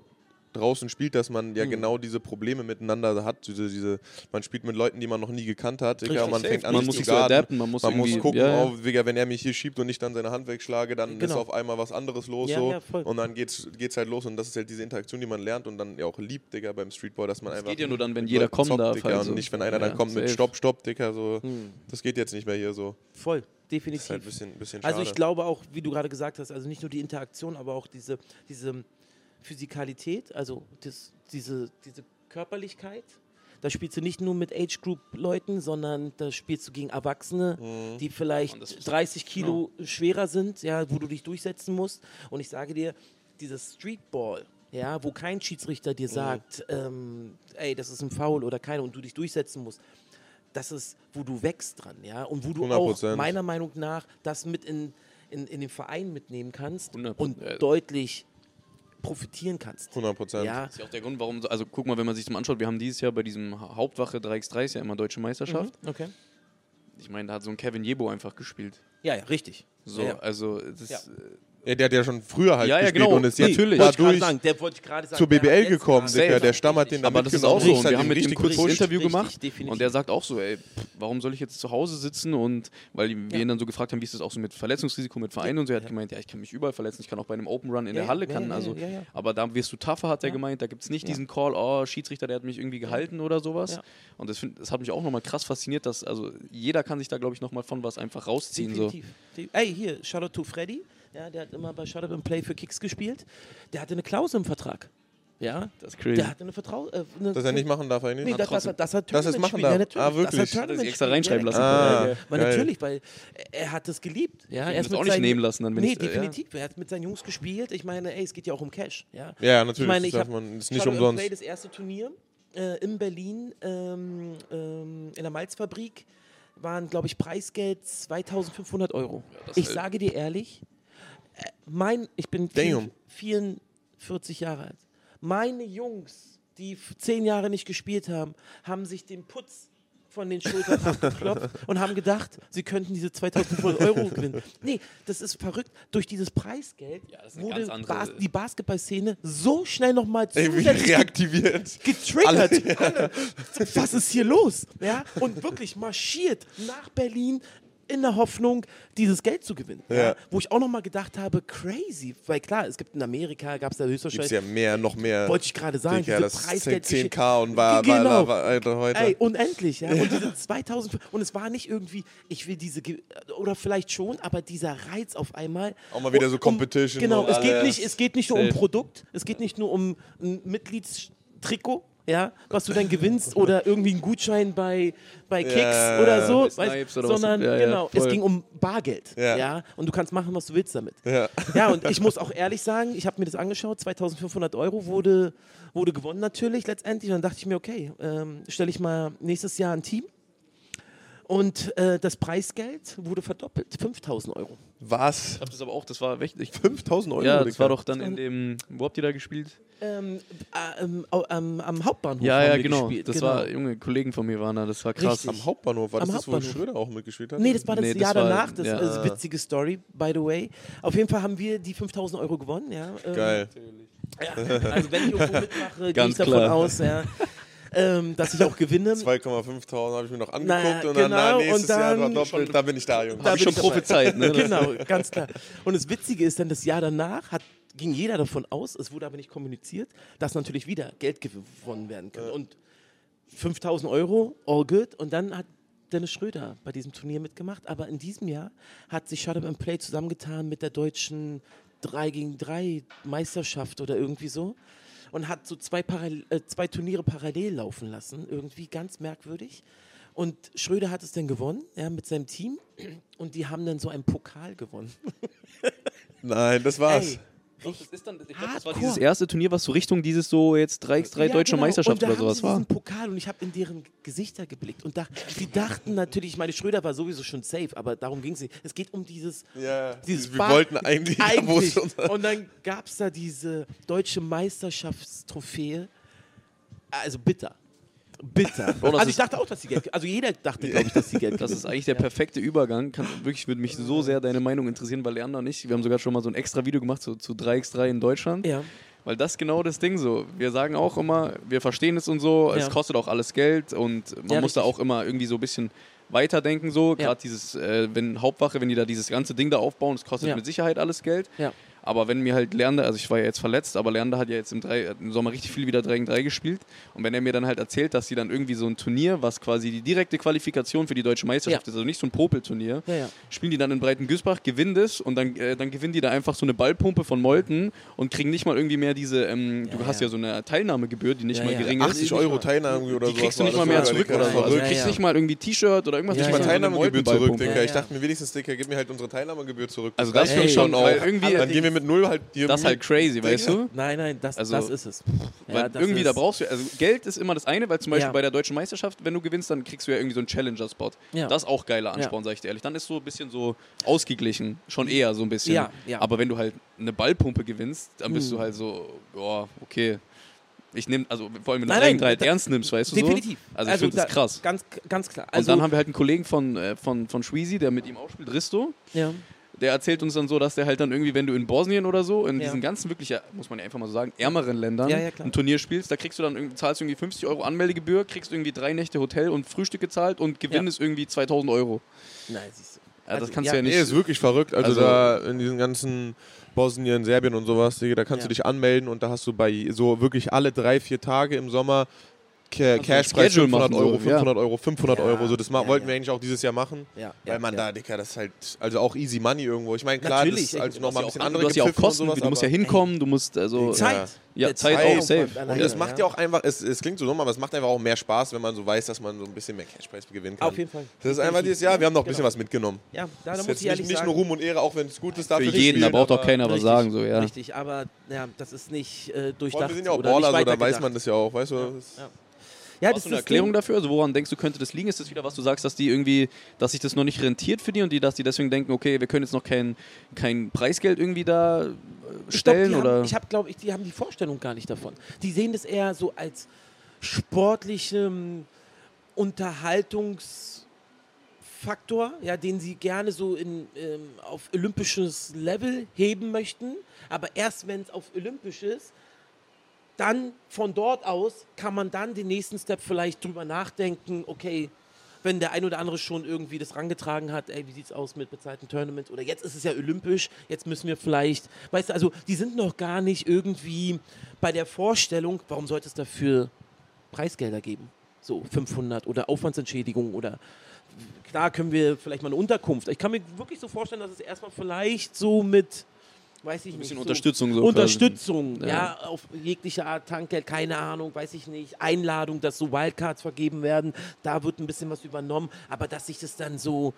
draußen spielt, dass man Mhm. ja genau diese Probleme miteinander hat, diese, diese, man spielt mit Leuten, die man noch nie gekannt hat, Richtig, man safe. fängt an Man muss zu sich so adapten, man muss man muss gucken, ja, ja. Oh, Digga, wenn er mich hier schiebt und ich dann seine Hand wegschlage, dann ist Genau. auf einmal was anderes los so und dann geht's, geht's halt los und das ist halt diese Interaktion, die man lernt und dann ja auch liebt, Digga, beim Streetball, dass man Das einfach geht ja nur dann, wenn mit jeder kommen zockt, darf, Digga, halt und nicht, wenn einer dann kommt mit safe. Stopp, Stopp, Digga, so, Hm. das geht jetzt nicht mehr hier so. Voll, ist definitiv. halt bisschen, bisschen. Also ich glaube auch, wie du gerade gesagt hast, also nicht nur die Interaktion, aber auch diese, diese Physikalität, also das, diese, diese Körperlichkeit. Da spielst du nicht nur mit Age-Group-Leuten, sondern da spielst du gegen Erwachsene, Mhm. die vielleicht Und das ist- 30 Kilo schwerer sind, ja, wo du dich durchsetzen musst. Und ich sage dir, dieses Streetball, ja, wo kein Schiedsrichter Mhm. dir sagt, ähm, ey, das ist ein Foul oder keine und du dich durchsetzen musst, das ist, wo du wächst dran, ja, und wo du auch 100%. meiner Meinung nach das mit in, in, in den Verein mitnehmen kannst 100%, und ja. deutlich profitieren kannst. 100 Prozent. Ja, Das ist ja auch der Grund, warum, so- also guck mal, wenn man sich das mal anschaut, wir haben dieses Jahr bei diesem Ha- Hauptwache 3x3 ist ja immer Deutsche Meisterschaft. okay. Ich meine, da hat so ein Kevin Jebo einfach gespielt. Ja, ja, richtig. So, ja, ja. also das, Ja. Ja, der hat ja schon früher halt Ja, ja, gespielt genau. und ist Nee, jetzt natürlich. Wollte ich gerade dadurch sagen, der wollte ich gerade sagen. zur der BBL gekommen. Der Stamm hat den aber das ist auch so. und wir haben mit ihm kurz ein. Interview gemacht definitiv. und der sagt auch so, ey, warum soll ich jetzt zu Hause sitzen und weil wir Ja. ihn dann so gefragt haben, wie ist das auch so mit Verletzungsrisiko mit Vereinen Ja. und so, er hat Ja. gemeint, ja, ich kann mich überall verletzen, ich kann auch bei einem Open Run in Ja, der Halle ja, kann, ja, also ja, ja. aber da wirst du tougher, hat er Ja. gemeint, da gibt es nicht Ja. diesen Call, oh, Schiedsrichter, der hat mich irgendwie gehalten oder sowas. Ja. Und das, find, das hat mich auch nochmal krass fasziniert, dass also jeder kann sich da, glaube ich, nochmal von was einfach rausziehen. Definitiv. Ey, hier, Shoutout to Freddy. Ja, der hat immer bei Shoutout and Play für Kicks gespielt. Der hatte eine Klausel im Vertrag. Ja, Das ist crazy. der hatte eine Vertrau... Äh, eine Dass er nicht machen darf eigentlich. Nee, das, das, das hat Dass er es machen darf. Ja, natürlich. Ah, wirklich? Das hat er sich extra reinschreiben Ja, lassen. Ah, ja. Natürlich, weil er hat es geliebt. Ja, er ist das mit auch nicht nehmen lassen, dann, wenn nee, äh, ja. definitiv. Er hat mit seinen Jungs gespielt. Ich meine, ey, es geht ja auch um Cash. Ja, Ja, natürlich. Ich meine, das ich darf hab man, ist nicht Shadow umsonst. Play, das erste Turnier äh, in Berlin ähm, ähm, in der Malzfabrik waren, glaube ich, Preisgeld 2500 Euro. das ich halt- sage dir ehrlich, mein, ich bin Damn. 44 Jahre alt. Meine Jungs, die zehn Jahre nicht gespielt haben, haben sich den Putz von den Schultern abgeklopft und haben gedacht, sie könnten diese 2500 Euro gewinnen. Nee, das ist verrückt. Durch dieses Preisgeld Ja, wurde Bas die Basketballszene so schnell nochmal reaktiviert. getriggert. Alle, Was ist hier los? Ja? Und wirklich marschiert nach Berlin in der Hoffnung, dieses Geld zu gewinnen. Ja. Ja. Wo ich auch nochmal gedacht habe, crazy. Weil klar, es gibt in Amerika, gab es da Gibt's höchstwahrscheinlich, ja mehr, noch mehr. wollte ich gerade sagen, Digga, diese Preisgeld 10k und war, Genau. war, war, Alter, heute. Ey, unendlich, ja. Und diese 2000 und es war nicht irgendwie, ich will diese oder vielleicht schon, aber dieser Reiz auf einmal. Auch mal wieder so um- Competition Genau, und es geht nicht, es geht nicht nur um. Produkt, es geht nicht nur um ein Mitgliedstrikot. Ja, was du dann gewinnst oder irgendwie einen Gutschein bei, bei Kicks Ja, oder so, weißt, oder sondern Ja, ja, genau, es voll. ging um Bargeld, ja. Ja. und du kannst machen, was du willst damit. Ja. Ja, und ich muss auch ehrlich sagen, ich habe mir das angeschaut, 2500 Euro wurde, wurde gewonnen natürlich letztendlich. Und dann dachte ich mir, okay, ähm, stelle ich mal nächstes Jahr ein Team. Und äh, das Preisgeld wurde verdoppelt, 5000 Euro. Was? Ich hab das aber auch, das war echt. Ich, 5000 Euro? ja, das war doch dann in dem. Wo habt ihr da gespielt? Ähm, äh, ähm, am- am Hauptbahnhof Ja, haben ja, wir genau. gespielt. Das genau. war, Junge, Kollegen von mir waren da, das war krass. Richtig. Am Hauptbahnhof. War das Am das, wo Hauptbahnhof. Schröder auch mitgespielt hat? Nee, das war das Nee, das Jahr war- danach. Das ja. ist eine witzige Story, by the way. Auf jeden Fall haben wir die 5000 Euro gewonnen. Ja, ähm, Geil. Ja, also wenn ich irgendwo mitmache, gehe ich Ganz davon klar. aus, ja, ähm, dass ich auch gewinne. 2,5 habe ich mir noch angeguckt Na, und dann genau, na, nächstes und Jahr dann- doppelt, da bin ich da, Junge. Da Hab ich schon prophezeit, ne? genau, ganz klar. Und das Witzige ist dann, das Jahr danach hat, ging jeder davon aus, es wurde aber nicht kommuniziert, dass natürlich wieder Geld gewonnen werden kann. Und 5000 Euro, all good. Und dann hat Dennis Schröder bei diesem Turnier mitgemacht. Aber in diesem Jahr hat sich Shut Up and Play zusammengetan mit der deutschen 3 gegen 3 Meisterschaft oder irgendwie so. Und hat so zwei, Paral äh, zwei Turniere parallel laufen lassen. Irgendwie ganz merkwürdig. Und Schröder hat es dann gewonnen, ja, mit seinem Team. Und die haben dann so einen Pokal gewonnen. Nein, das war's. Ey, Das ist dann, ich glaube, das war dieses erste Turnier, was so Richtung dieses so jetzt 3x3 Ja, deutsche genau. Meisterschaft und da oder haben sowas sie war. diesen Pokal und ich habe in deren Gesichter geblickt und da, die dachten natürlich, ich meine, Schröder war sowieso schon safe, aber darum ging es nicht. Es geht um dieses, Ja, dieses wir Bar- wollten eigentlich, wo es eigentlich. unser- Und dann gab es da diese deutsche Meisterschaftstrophäe. Also bitter. Bitter. Bro, also ich dachte auch, dass sie Geld Also jeder dachte, glaube ich, dass sie Geld Das ist eigentlich der perfekte Übergang. Kann, wirklich würde mich so sehr deine Meinung interessieren, weil Leander und ich, wir haben sogar schon mal so ein extra Video gemacht zu, zu 3x3 in Deutschland. Ja. Weil das genau das Ding so. Wir sagen auch immer, wir verstehen es und so, es Ja. kostet auch alles Geld und man Ja, muss da richtig. auch immer irgendwie so ein bisschen weiterdenken so. Ja. Gerade dieses, äh, wenn Hauptwache, wenn die da dieses ganze Ding da aufbauen, es kostet Ja. mit Sicherheit alles Geld. Ja. Aber wenn mir halt Leander, also ich war ja jetzt verletzt, aber Leander hat ja jetzt im, drei, im Sommer richtig viel wieder 3 gegen 3 gespielt. Und wenn er mir dann halt erzählt, dass sie dann irgendwie so ein Turnier, was quasi die direkte Qualifikation für die deutsche Meisterschaft Ja. ist, also nicht so ein Popelturnier, Ja, ja. spielen die dann in Breitengüßbach, gewinnen das und dann, äh, dann gewinnen die da einfach so eine Ballpumpe von Molten und kriegen nicht mal irgendwie mehr diese, ähm, du Ja, hast ja. so eine Teilnahmegebühr, die nicht Ja, mal ja. gering ist. 80 Euro Teilnahme oder Die sowas. kriegst du nicht mal mehr zurück oder so. Also du Ja, kriegst nicht mal irgendwie T-Shirt oder irgendwas. Ja, nicht mal so Teilnahmegebühr zurück. Digga. Ja, Ich dachte mir wenigstens, Digga, gib mir halt unsere Teilnahmegebühr zurück. Also das Ey, finde ich schon, auch. irgendwie, Dann gehen wir mit null halt hier. das ist halt crazy, weißt du? Nein, nein, das, Also, das ist es. Weil Ja, das irgendwie, ist, da brauchst du, also Geld ist immer das eine, weil zum Beispiel Ja. bei der deutschen Meisterschaft, wenn du gewinnst, dann kriegst du ja irgendwie so einen Challenger-Spot. Ja. Das ist auch geiler Ansporn, sag ich dir ehrlich. Dann ist so ein bisschen so ausgeglichen, schon eher so ein bisschen. Ja, ja. Aber wenn du halt eine Ballpumpe gewinnst, dann bist Mhm. du halt so, boah, okay. Ich nehme, also vor allem wenn du Nein, 3 gegen nein, 3 halt da- ernst nimmst, weißt du Definitiv. so? Also ich finde da- das krass. Ganz, ganz klar. Und Also, dann haben wir halt einen Kollegen von, äh, von, von Schweezy, der mit ihm auch spielt, Risto. ja. Der erzählt uns dann so, dass der halt dann irgendwie, wenn du in Bosnien oder so, in Ja. diesen ganzen wirklich, muss man ja einfach mal so sagen, ärmeren Ländern Ja, ja, ein Turnier spielst, da kriegst du dann irgendwie, zahlst du irgendwie 50 Euro Anmeldegebühr, kriegst irgendwie drei Nächte Hotel und Frühstück gezahlt und Gewinn Ja. ist irgendwie 2000 Euro. Nein, siehst du. Ja, das Also, kannst ja, du ja nicht. Nee, ist wirklich verrückt. Also, Also- da in diesen ganzen Bosnien, Serbien und sowas, da kannst Ja. du dich anmelden und da hast du bei so wirklich alle drei, vier Tage im Sommer Ca du Cashpreis Schedule 500 machen, Euro, so, ja. 500 Euro, 500 Ja, Euro. So, das ja, wollten ja. wir eigentlich auch dieses Jahr machen. Ja, Weil ja, man ja. da, Digga, das ist halt, also auch easy money irgendwo. Ich meine, klar, Natürlich, das ist also ey, nochmal ein du bisschen hast andere ja auch Gepfiffe und Kosten, sowas, du musst ja hinkommen, du musst also. Zeit. Ja, Der Zeit auch, safe. Und es macht ja auch einfach, es, es klingt so dumm, aber es macht einfach auch mehr Spaß, wenn man so weiß, dass man so ein bisschen mehr Cashpreis gewinnen kann. Auf jeden Fall. Das ist einfach dieses Jahr, wir haben noch ein bisschen Genau. was mitgenommen. Ja, da, da muss ich ehrlich nicht, nicht sagen. nur Ruhm und Ehre, auch wenn es gut ist Für dafür. jeden, da braucht doch keiner was sagen, so, ja. Richtig, aber ja, das ist nicht äh, durchdacht. wir sind ja auch Baller, nicht so, da weiß man das ja auch, weißt du? Ja. Ja, das Hast du eine Erklärung Ding. dafür? Also woran denkst du, könnte das liegen? Ist das wieder, was du sagst, dass die irgendwie, dass sich das noch nicht rentiert für die und die, dass die deswegen denken, okay, wir können jetzt noch kein, kein Preisgeld irgendwie da äh, Ich glaub, stellen oder? Haben, ich habe, glaube ich, die haben die Vorstellung gar nicht davon. Die sehen das eher so als sportlichem Unterhaltungsfaktor, ja, den sie gerne so in, ähm, auf olympisches Level heben möchten. Aber erst wenn es auf olympisch ist, dann von dort aus kann man dann den nächsten Step vielleicht drüber nachdenken, okay, wenn der ein oder andere schon irgendwie das rangetragen hat, ey, wie sieht's aus mit bezahlten Tournaments oder jetzt ist es ja olympisch, jetzt müssen wir vielleicht, weißt du, also die sind noch gar nicht irgendwie bei der Vorstellung, warum sollte es dafür Preisgelder geben? So 500 oder Aufwandsentschädigung oder klar können wir vielleicht mal eine Unterkunft. Ich kann mir wirklich so vorstellen, dass es erstmal vielleicht so mit weiß ich ein bisschen nicht, Unterstützung so. Unterstützung, Ja. ja. auf jegliche Art Tankgeld, keine Ahnung, weiß ich nicht, Einladung, dass so Wildcards vergeben werden, da wird ein bisschen was übernommen, aber dass sich das dann so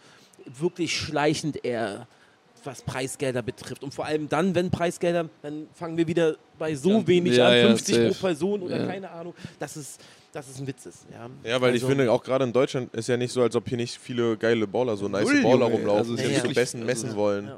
wirklich schleichend eher was Preisgelder betrifft und vor allem dann, wenn Preisgelder, dann fangen wir wieder bei so Ja, wenig ja, an, ja, 50 pro safe. Person oder Ja. keine Ahnung, dass es, dass es ein Witz ist. Ja, Ja, weil ich Also- finde, auch gerade in Deutschland ist ja nicht so, als ob hier nicht viele geile Baller, so nice Baller Junge. rumlaufen, Also die ist so wirklich- besten also- messen wollen. Ja.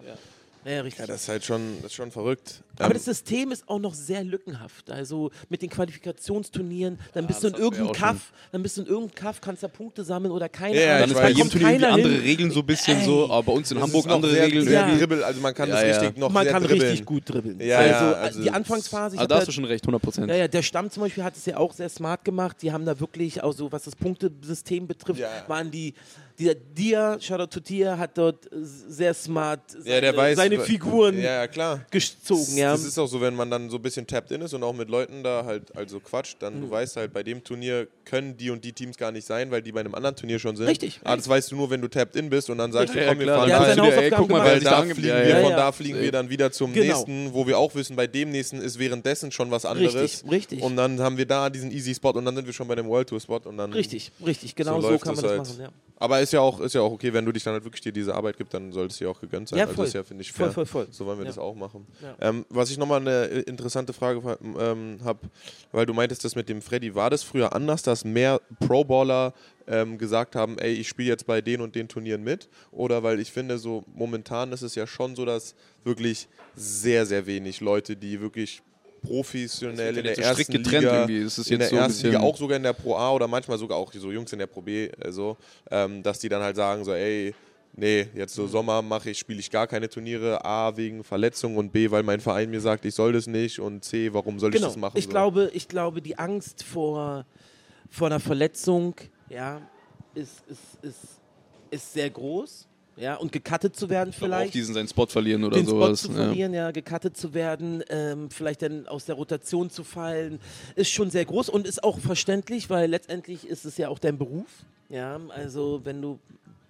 Ja, richtig. Ja, das ist halt schon, das ist schon verrückt. Aber Ähm, das System ist auch noch sehr lückenhaft. Also mit den Qualifikationsturnieren, dann bist du in irgendeinem. Kaff, dann bist du in irgendeinem Kaff, kannst da Punkte sammeln oder keine Ja, ja, Ahnung. Dann ist bei jedem Turnier irgendwie andere hin. Regeln so ein bisschen Ey. so, aber bei uns in das Hamburg andere sehr, Regeln. Sehr Ja. irgendwie. dribbel, also man kann Ja, das ja. richtig noch Man sehr kann dribbeln. richtig gut dribbeln. Ja, also, ja, also die Anfangsphase, ich Also da hast du schon recht, 100 Prozent. ja, ja, der Stamm zum Beispiel hat es ja auch sehr smart gemacht. Die haben da wirklich, auch so was das Punktesystem betrifft, Ja. waren die, dieser Dia, Shoutout to Dia, hat dort sehr smart seine, Ja, der weiß, seine Figuren Ja, ja, klar. gezogen. Das, Ja. das ist auch so, wenn man dann so ein bisschen tapped in ist und auch mit Leuten da halt also quatscht, dann Mhm. du weißt halt, bei dem Turnier können die und die Teams gar nicht sein, weil die bei einem anderen Turnier schon sind. Richtig. Aber das weißt du nur, wenn du tapped in bist und dann sagst Ja, du, komm, wir fahren hat da. ey, guck mal, Weil da fliegen Ja, wir, ja. Ja, von ja. da fliegen wir dann wieder zum Genau. nächsten, wo wir auch wissen, bei dem nächsten ist währenddessen schon was anderes. Richtig, richtig. Und dann haben wir da diesen Easy Spot und dann sind wir schon bei dem World Tour Spot und dann. Richtig, richtig, genau so, läuft kann man das halt. machen. Ja. Aber ist ja auch, ist ja auch okay, wenn du dich dann halt wirklich dir diese Arbeit gibt, dann sollte es dir auch gegönnt sein. Ja, Also voll. das ist ja, finde ich, Voll, fair. voll, voll. So wollen wir Ja. das auch machen. Ja. Ähm, was ich nochmal eine äh, interessante Frage ähm, habe, weil du meintest, das mit dem Freddy, war das früher anders, dass mehr Pro-Baller ähm, gesagt haben, ey, ich spiele jetzt bei den und den Turnieren mit? Oder weil ich finde, so momentan ist es ja schon so, dass wirklich sehr, sehr wenig Leute, die wirklich professionell in der ersten getrennt Liga, in der so ersten Liga, auch sogar in der Pro A oder manchmal sogar auch so Jungs in der Pro B, äh, so, ähm, dass die dann halt sagen so, ey, nee, jetzt Mhm. so Sommer mache ich, spiele ich gar keine Turniere, A, wegen Verletzung und B, weil mein Verein mir sagt, ich soll das nicht und C, warum soll ich Genau. das machen? Ich so. glaube, ich glaube, die Angst vor, vor einer Verletzung, ja, ist, ist, ist, ist sehr groß. Ja, und gecuttet zu werden vielleicht. auch diesen seinen Spot verlieren oder den sowas. Spot zu ja. verlieren, ja, gecuttet zu werden, ähm, vielleicht dann aus der Rotation zu fallen, ist schon sehr groß und ist auch verständlich, weil letztendlich ist es ja auch dein Beruf. Ja, also wenn du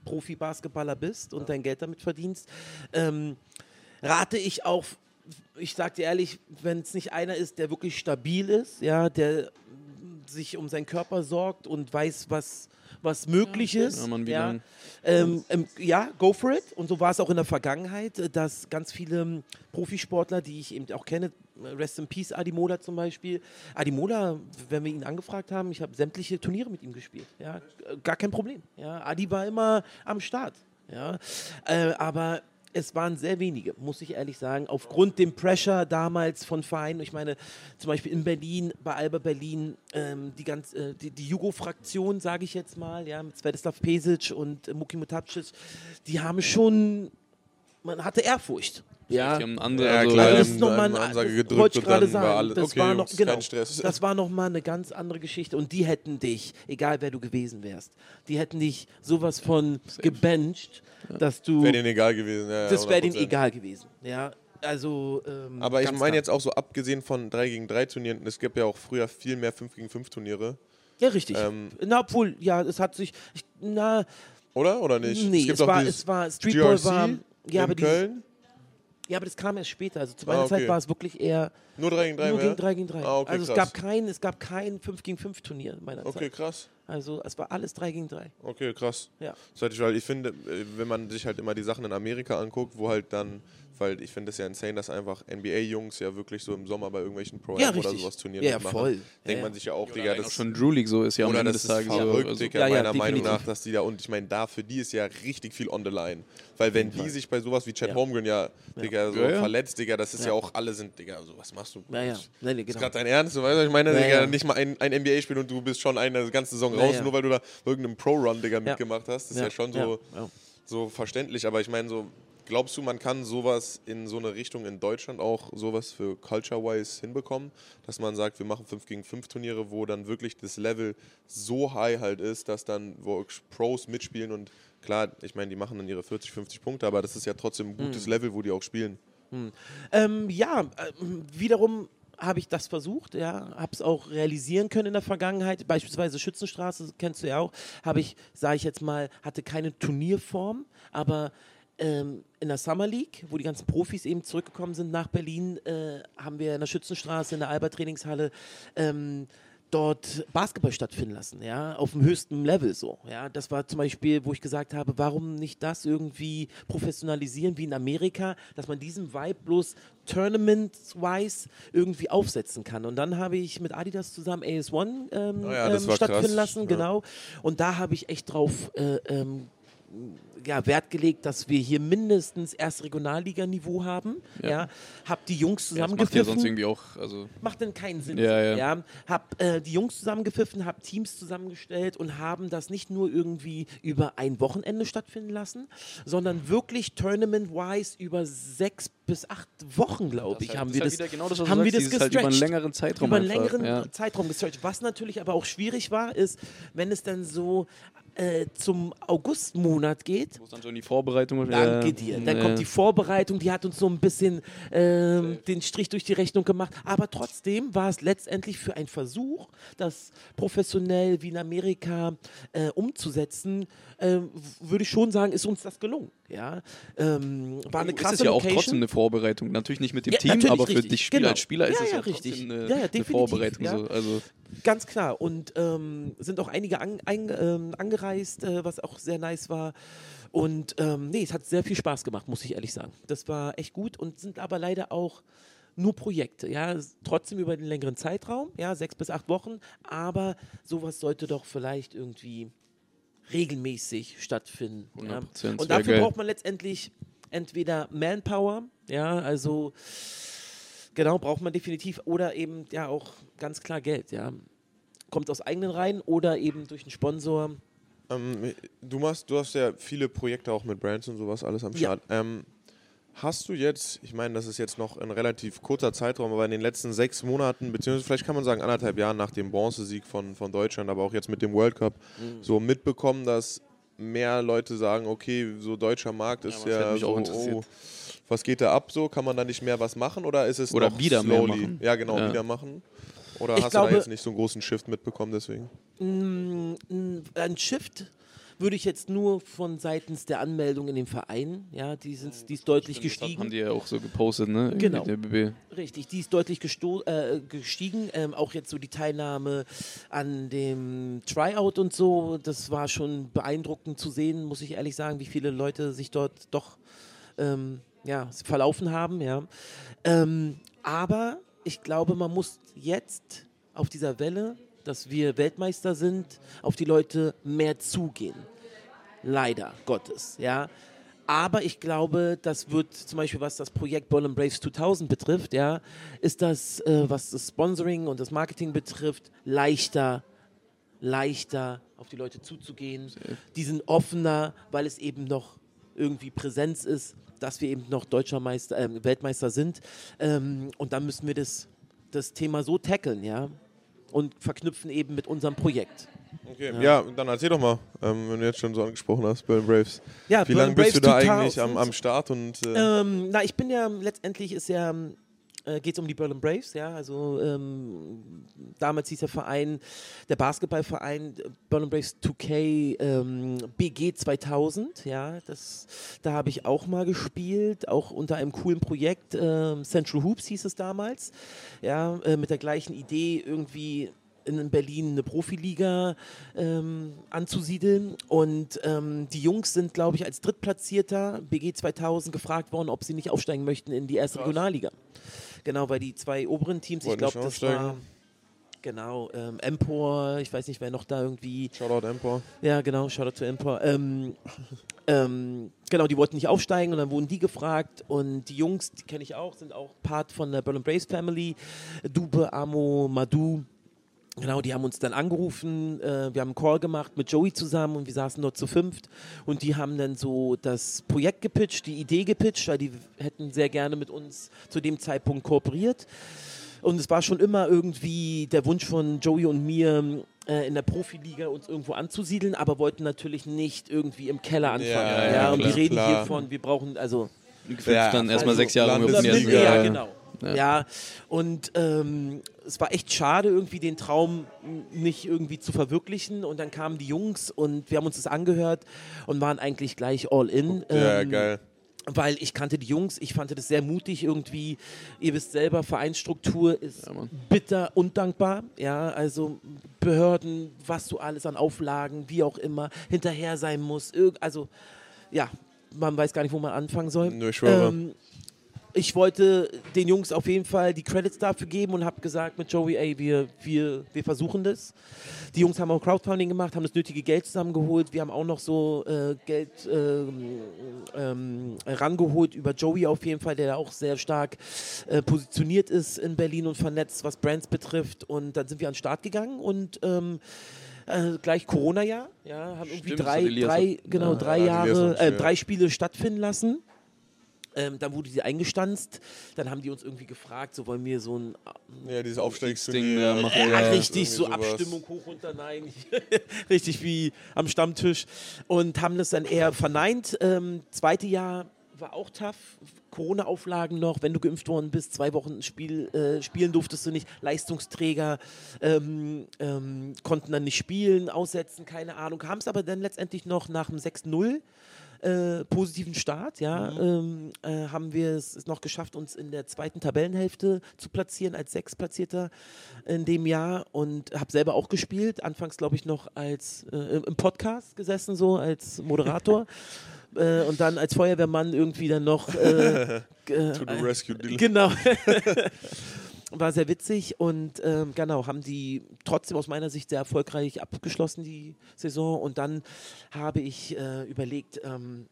Profi-Basketballer bist und dein Geld damit verdienst, ähm, rate ich auch, ich sag dir ehrlich, wenn es nicht einer ist, der wirklich stabil ist, ja, der sich um seinen Körper sorgt und weiß, was, was möglich ist. Ja, Mann, ja, ähm, ähm, ja, go for it. Und so war es auch in der Vergangenheit, äh, dass ganz viele ähm, Profisportler, die ich eben auch kenne, äh, Rest in Peace, Adimola zum Beispiel. Adimola, wenn wir ihn angefragt haben, ich habe sämtliche Turniere mit ihm gespielt. Ja, G- gar kein Problem. Ja, Adi war immer am Start. Ja, äh, aber es waren sehr wenige, muss ich ehrlich sagen, aufgrund dem Pressure damals von Vereinen. Ich meine, zum Beispiel in Berlin, bei Alba Berlin, ähm, die, ganz, äh, die, die Jugo-Fraktion, sage ich jetzt mal, ja, mit Svetislav Pesic und äh, Muki Mutapcic, die haben schon, man hatte Ehrfurcht. Ja, Die haben andere, Ja, also, klar, das ist noch mal dann ein- Ansage das gedrückt und gerade dann war sagen. alles- das okay, war noch Jungs, genau. kein Stress. Das war noch mal eine ganz andere Geschichte und die hätten dich, egal wer du gewesen wärst, die hätten dich sowas von gebencht, dass du Wäre denen egal gewesen. Ja, das wäre denen 100%. egal gewesen. Ja, also ähm, Aber ich meine jetzt auch so abgesehen von 3 gegen 3 Turnieren, es gibt ja auch früher viel mehr 5 gegen 5 Turniere. ja richtig. ähm, na obwohl ja, es hat sich ich, na Oder? Oder nicht? nee, gibt es auch war es war Streetball GRC war ja, aber in dieses, Köln. Ja, aber das kam erst später. Also zu Ah, meiner Zeit okay. war es wirklich eher Nur 3 gegen 3 nur mehr? gegen 3 gegen 3. Ah, okay, also es gab kein es gab kein 5 gegen 5 Turnier in meiner Okay, Zeit. krass. Also es war alles 3 gegen 3. Okay, krass. Ja. Das ich, weil ich finde, äh, wenn man sich halt immer die Sachen in Amerika anguckt, wo halt dann, weil ich finde es ja insane, dass einfach NBA-Jungs ja wirklich so im Sommer bei irgendwelchen Pro Ja, oder sowas Turnieren Ja, mitmachen. voll. Denkt Ja, ja. man sich ja auch, Digga, das auch schon Drew League so ist ja am oder Ende das des ist Tages so. verrückt, Also, Digga, Ja, ja, meiner Meinung definitiv. nach, dass die da, und ich meine, da für die ist ja richtig viel on the line. Weil wenn die sich bei sowas wie Chad Ja. Holmgren ja, Digga, so Ja, ja. verletzt, Digga, das ist ja, Ja. auch, alle sind, Digga, so, was machst du? Ja, ja. Nee, nee, Ist genau. gerade dein Ernst? Du weißt, was ich meine, Ja, Digga, ja. nicht mal ein, ein NBA-Spiel und du bist schon eine ganze Saison Ja, raus, ja. nur weil du da irgendeinem Pro-Run, Digga, mitgemacht hast. Das ist ja, schon so, ja, ja. so verständlich. Aber ich meine, so, glaubst du, man kann sowas in so eine Richtung in Deutschland auch sowas für Culture-wise hinbekommen, dass man sagt, wir machen 5 gegen 5 Turniere, wo dann wirklich das Level so high halt ist, dass dann wo Pros mitspielen und klar, ich meine, die machen dann ihre 40, 50 Punkte, aber das ist ja trotzdem ein gutes Hm. Level, wo die auch spielen. Ähm, ja, ähm, wiederum habe ich das versucht, ja, habe es auch realisieren können in der Vergangenheit. Beispielsweise Schützenstraße, kennst du ja auch, habe ich, sage ich jetzt mal, hatte keine Turnierform, aber ähm, in der Summer League, wo die ganzen Profis eben zurückgekommen sind nach Berlin, äh, haben wir in der Schützenstraße, in der Alba-Trainingshalle, ähm, dort Basketball stattfinden lassen, ja, auf dem höchsten Level so, ja. Das war zum Beispiel, wo ich gesagt habe, warum nicht das irgendwie professionalisieren wie in Amerika, dass man diesen Vibe bloß Tournament-wise irgendwie aufsetzen kann. Und dann habe ich mit Adidas zusammen AS1 ähm, Oh ja, ähm, stattfinden krass, lassen, ja. genau. Und da habe ich echt drauf äh, ähm, ja, Wert gelegt, dass wir hier mindestens erst Regionalliga-Niveau haben. Ja. Ja. Hab die Jungs ja, das macht ja zusammengepfiffen sonst irgendwie auch, also macht denn keinen Sinn. Ja, ja. Hab äh, die Jungs zusammengepfiffen, hab Teams zusammengestellt und haben das nicht nur irgendwie über ein Wochenende stattfinden lassen, sondern wirklich tournament-wise über sechs bis acht Wochen, glaube ich, halt- haben wir das, genau das, haben wir das halt über einen gestretched. längeren Zeitraum Über einen einfach, längeren ja. Zeitraum gestretched. Was natürlich aber auch schwierig war, ist, wenn es dann so äh, zum Augustmonat geht, Wo es dann schon die Vorbereitung Danke ja, dir. Dann kommt die Vorbereitung, die hat uns so ein bisschen ähm, den Strich durch die Rechnung gemacht. Aber trotzdem war es letztendlich für einen Versuch, das professionell wie in Amerika äh, umzusetzen, w- würde ich schon sagen, ist uns das gelungen. Ja, ähm, war eine ist krasse es ja auch Location. trotzdem eine Vorbereitung. Natürlich nicht mit dem Ja, Team, aber für richtig, dich Spieler genau. als Spieler ist Ja, es ja, richtig. eine, Ja, ja, eine Vorbereitung. So. Also, Ganz klar. Und ähm, sind auch einige an, ein, ähm, angereist, äh, was auch sehr nice war. Und ähm, nee, es hat sehr viel Spaß gemacht, muss ich ehrlich sagen. Das war echt gut und sind aber leider auch nur Projekte, ja, trotzdem über den längeren Zeitraum, ja, sechs bis acht Wochen, aber sowas sollte doch vielleicht irgendwie regelmäßig stattfinden. Ja. 100%, Und dafür braucht man letztendlich entweder Manpower, ja, also genau, braucht man definitiv, oder eben ja auch ganz klar Geld, ja. Kommt aus eigenen Reihen oder eben durch einen Sponsor. Ähm, du machst, du hast ja viele Projekte auch mit Brands und sowas alles am Ja. Start. Ähm, hast du jetzt, ich meine, das ist jetzt noch ein relativ kurzer Zeitraum, aber in den letzten sechs Monaten, beziehungsweise vielleicht kann man sagen anderthalb Jahren nach dem Bronzesieg von, von Deutschland, aber auch jetzt mit dem World Cup, Mhm. so mitbekommen, dass mehr Leute sagen, okay, so deutscher Markt ist ja, mich so, oh, was geht da ab so? Kann man da nicht mehr was machen oder ist es Oder noch wieder mehr slowly? machen. Ja, genau, Ja. wieder machen. Oder Ich hast du glaube- da jetzt nicht so einen großen Shift mitbekommen deswegen? Mm, mm, Ein Shift würde ich jetzt nur von seitens der Anmeldung in dem Verein, ja, die, sind, die ist deutlich haben gestiegen. die ja auch so gepostet, ne? Genau. Der BB. Richtig, die ist deutlich gesto äh, gestiegen. Ähm, auch jetzt so die Teilnahme an dem Tryout und so, das war schon beeindruckend zu sehen, muss ich ehrlich sagen, wie viele Leute sich dort doch ähm, ja, verlaufen haben. Ja. Ähm, aber ich glaube, man muss jetzt auf dieser Welle, dass wir Weltmeister sind, auf die Leute mehr zugehen. Leider Gottes, ja. Aber ich glaube, das wird zum Beispiel, was das Projekt Berlin Braves 2000 betrifft, ja, ist das, äh, was das Sponsoring und das Marketing betrifft, leichter, leichter auf die Leute zuzugehen. Die sind offener, weil es eben noch irgendwie Präsenz ist, dass wir eben noch Deutscher Meister, äh, Weltmeister sind. Ähm, und dann müssen wir das, das Thema so tackeln, ja, und verknüpfen eben mit unserem Projekt. Okay, ja, dann erzähl doch mal, ähm, wenn du jetzt schon so angesprochen hast, Berlin Braves. Ja, Wie lange bist du da eigentlich 2000. am, am Start und äh, Ähm, na, ich bin ja letztendlich ist ja äh, geht es um die Berlin Braves, ja, also ähm, damals hieß der Verein, der Basketballverein äh, Berlin Braves 2K ähm, BG 2000, ja, das, da habe ich auch mal gespielt, auch unter einem coolen Projekt, ähm, Central Hoops hieß es damals, ja, äh, mit der gleichen Idee irgendwie in Berlin eine Profiliga ähm, anzusiedeln. Und ähm, die Jungs sind, glaube ich, als Drittplatzierter BG 2000 gefragt worden, ob sie nicht aufsteigen möchten in die erste Regionalliga. Genau, weil die zwei oberen Teams, ich Wollten glaube, nicht das war genau ähm, Empor, ich weiß nicht, wer noch da irgendwie Shoutout Empor. ja, genau, Shoutout to Empor. Ähm, ähm, genau, die wollten nicht aufsteigen und dann wurden die gefragt und die Jungs, die kenne ich auch, sind auch Part von der Berlin Braves Family. Dube, Amo, Madu. Genau, die haben uns dann angerufen, äh, wir haben einen Call gemacht mit Joey zusammen und wir saßen dort zu fünft und die haben dann so das Projekt gepitcht, die Idee gepitcht, weil die hätten sehr gerne mit uns zu dem Zeitpunkt kooperiert. Und es war schon immer irgendwie der Wunsch von Joey und mir, äh, in der Profiliga uns irgendwo anzusiedeln, aber wollten natürlich nicht irgendwie im Keller anfangen. Ja, Ja, ja, und klar, wir reden klar. hier von, wir brauchen, also Gefühlt Ja, dann erstmal also sechs Jahre ja. genau. Ja. Ja, und ähm, es war echt schade, irgendwie den Traum nicht irgendwie zu verwirklichen. Und dann kamen die Jungs und wir haben uns das angehört und waren eigentlich gleich all in. Ja, Ähm, geil. Weil ich kannte die Jungs, ich fand das sehr mutig irgendwie. Ihr wisst selber, Vereinsstruktur ist Ja, bitter undankbar. Ja, also Behörden, was du alles an Auflagen, wie auch immer, hinterher sein muss. Irg also, ja, man weiß gar nicht, wo man anfangen soll. Nö, ich schwöre. Ähm, ich wollte den Jungs auf jeden Fall die Credits dafür geben und habe gesagt mit Joey, ey, wir, wir, wir versuchen das. Die Jungs haben auch Crowdfunding gemacht, haben das nötige Geld zusammengeholt. Wir haben auch noch so äh, Geld ähm, ähm, rangeholt über Joey auf jeden Fall, der da auch sehr stark äh, positioniert ist in Berlin und vernetzt, was Brands betrifft. Und dann sind wir an den Start gegangen und ähm, äh, gleich Corona-Jahr, ja, haben irgendwie Stimmt, drei, drei, genau, ja, drei Jahre, äh, drei Spiele stattfinden lassen. Ähm, dann wurde sie eingestanzt. Dann haben die uns irgendwie gefragt, so wollen wir so ein Ja, dieses Ding, Aufstiegsturnier. ja, machen ja, Ja, richtig, so sowas. Abstimmung hoch runter, nein. richtig wie am Stammtisch. Und haben das dann eher verneint. Ähm, zweite Jahr war auch tough. Corona-Auflagen noch, wenn du geimpft worden bist, zwei Wochen Spiel, äh, spielen durftest du nicht. Leistungsträger ähm, ähm, konnten dann nicht spielen, aussetzen, keine Ahnung. Haben es aber dann letztendlich noch nach dem 6-0 äh, positiven Start, ja, ähm, äh, haben wir es noch geschafft, uns in der zweiten Tabellenhälfte zu platzieren als Sechstplatzierter in dem Jahr und habe selber auch gespielt. Anfangs glaube ich noch als äh, im Podcast gesessen so als Moderator. Äh, und dann als Feuerwehrmann irgendwie dann noch äh, To the rescue, Dylan. Genau. War sehr witzig und ähm, genau, haben die trotzdem aus meiner Sicht sehr erfolgreich abgeschlossen, die Saison. Und dann habe ich äh, überlegt, ähm,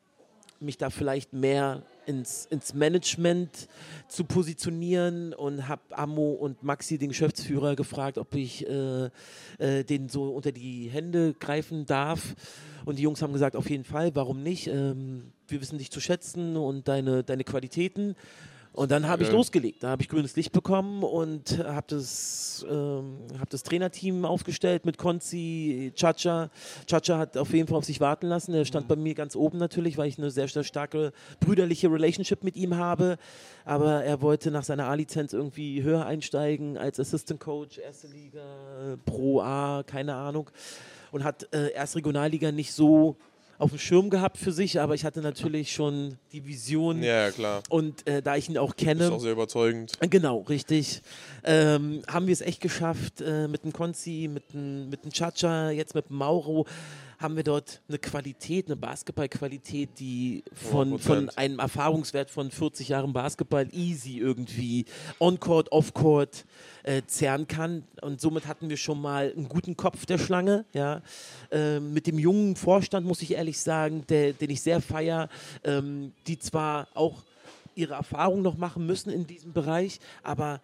mich da vielleicht mehr ins, ins Management zu positionieren und habe Ammo und Maxi, den Geschäftsführer, gefragt, ob ich äh, äh, den so unter die Hände greifen darf. Und die Jungs haben gesagt, auf jeden Fall, warum nicht? Ähm, wir wissen dich zu schätzen und deine, deine Qualitäten. Und dann habe ich losgelegt. Da habe ich grünes Licht bekommen und habe das, ähm, hab das Trainerteam aufgestellt mit Konzi, Chacha. Chacha hat auf jeden Fall auf sich warten lassen. Er stand bei mir ganz oben natürlich, weil ich eine sehr, sehr starke brüderliche Relationship mit ihm habe. Aber er wollte nach seiner A-Lizenz irgendwie höher einsteigen als Assistant Coach, erste Liga, Pro A, keine Ahnung. Und hat äh, erst Regionalliga nicht so auf dem Schirm gehabt für sich, aber ich hatte natürlich schon die Vision. Ja, klar. Und äh, da ich ihn auch kenne, Ist auch sehr überzeugend. Genau, richtig. Ähm, haben wir es echt geschafft, äh, mit dem Konzi, mit dem, mit dem Chacha, jetzt mit dem Mauro, haben wir dort eine Qualität, eine Basketballqualität, die von, 100%. von einem Erfahrungswert von 40 Jahren Basketball easy irgendwie on-court, off-court äh, zehren kann. Und somit hatten wir schon mal einen guten Kopf der Schlange. Ja. Ähm, mit dem jungen Vorstand, muss ich ehrlich sagen, der, den ich sehr feier, ähm, die zwar auch ihre Erfahrung noch machen müssen in diesem Bereich, aber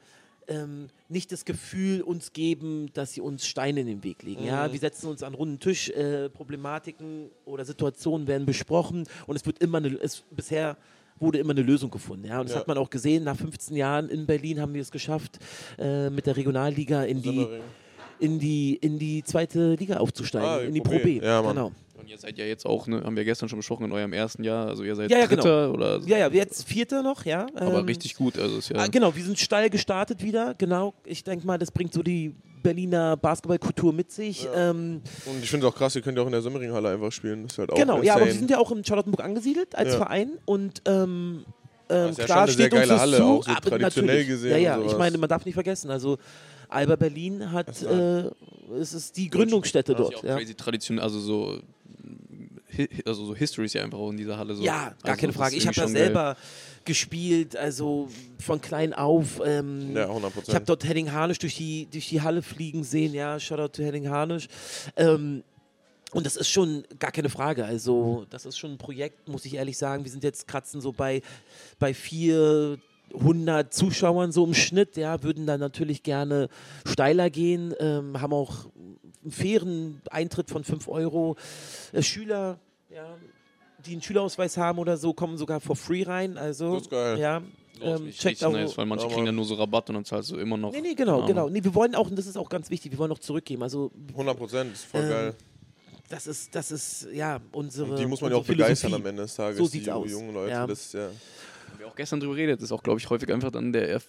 ähm, nicht das Gefühl uns geben, dass sie uns Steine in den Weg legen. Ja, wir setzen uns an einen runden Tisch, äh, Problematiken oder Situationen werden besprochen und es wird immer eine, es, bisher wurde immer eine Lösung gefunden. Ja, und das Ja. hat man auch gesehen. Nach 15 Jahren in Berlin haben wir es geschafft, äh, mit der Regionalliga in die, in die in die zweite Liga aufzusteigen, Ah, in die Pro B. Ja, genau. Und ihr seid ja jetzt auch, ne, haben wir gestern schon besprochen, in eurem ersten Jahr. Also ihr seid Ja, ja, genau. Dritter oder Ja, ja, jetzt Vierter noch, ja. aber ähm, richtig gut. Also ist ja Ah, genau, wir sind steil gestartet wieder. Genau, ich denke mal, das bringt so die Berliner Basketballkultur mit sich. Ähm, Und ich finde es auch krass, ihr könnt ja auch in der Simmering-Halle einfach spielen. Das ist halt auch genau, ja, aber wir insane. sind ja auch in Charlottenburg angesiedelt als Ja. Verein und ähm, ähm, ja schon klar steht uns das Halle, zu, auch so aber traditionell natürlich. gesehen Ja, und ja, ich meine, man darf nicht vergessen, also Alba Berlin hat, äh, es ist die Gründungsstätte dort. ja Ja. crazy Tradition, also so also so History ist ja einfach auch in dieser Halle so. Ja, gar also keine Frage. Ich habe da selber gespielt, also von klein auf. Ähm, Ja, 100%. Ich habe dort Henning Harnisch durch die, durch die Halle fliegen sehen, ja, Shoutout to Henning Harnisch. Ähm, und das ist schon gar keine Frage. Also, das ist schon ein Projekt, muss ich ehrlich sagen. Wir sind jetzt kratzen so bei, bei 400 Zuschauern so im Schnitt, ja, würden dann natürlich gerne steiler gehen, ähm, haben auch einen fairen Eintritt von 5 Euro. Äh, Schüler, ja, die einen Schülerausweis haben oder so, kommen sogar for free rein. Also, Das ist geil. ja, ist ähm, richtig checkt auch. nice, weil manche kriegen dann nur so Rabatt und dann zahlst du immer noch. Nee, nee, genau, genau. Nee, wir wollen auch, und das ist auch ganz wichtig, wir wollen auch zurückgeben. Also 100 Prozent, ist voll Ähm, geil. das ist, das ist ja unsere. Und die muss man ja auch begeistern am Ende des Tages. So die sieht's ju- aus. jungen Leute. Ja. Das ja. Haben wir auch gestern drüber geredet, ist auch, glaube ich, häufig einfach dann der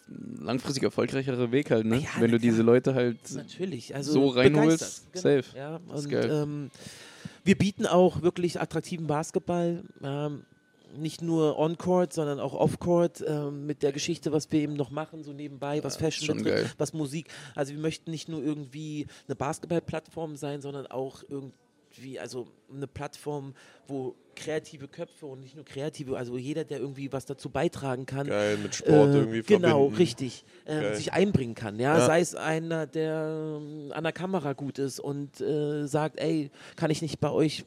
langfristig erfolgreichere Weg halt, ne? Ja, Wenn du diese. Leute halt Natürlich. Also so reinholst, begeistert. safe. Ja, Das ist und geil. ähm, wir bieten auch wirklich attraktiven Basketball. Ähm, nicht nur on-court, sondern auch off-court ähm, mit der Geschichte, was wir eben noch machen, so nebenbei, was Fashion betrifft, was Musik. Also wir möchten nicht nur irgendwie eine Basketball-Plattform sein, sondern auch irgendwie, also eine Plattform, wo kreative Köpfe und nicht nur kreative, also jeder, der irgendwie was dazu beitragen kann, Geil, mit Sport äh, irgendwie Genau, verbinden. richtig. Geil. sich einbringen kann. Ja? Ja. Sei es einer, der ähm, an der Kamera gut ist und äh, sagt, ey, kann ich nicht bei euch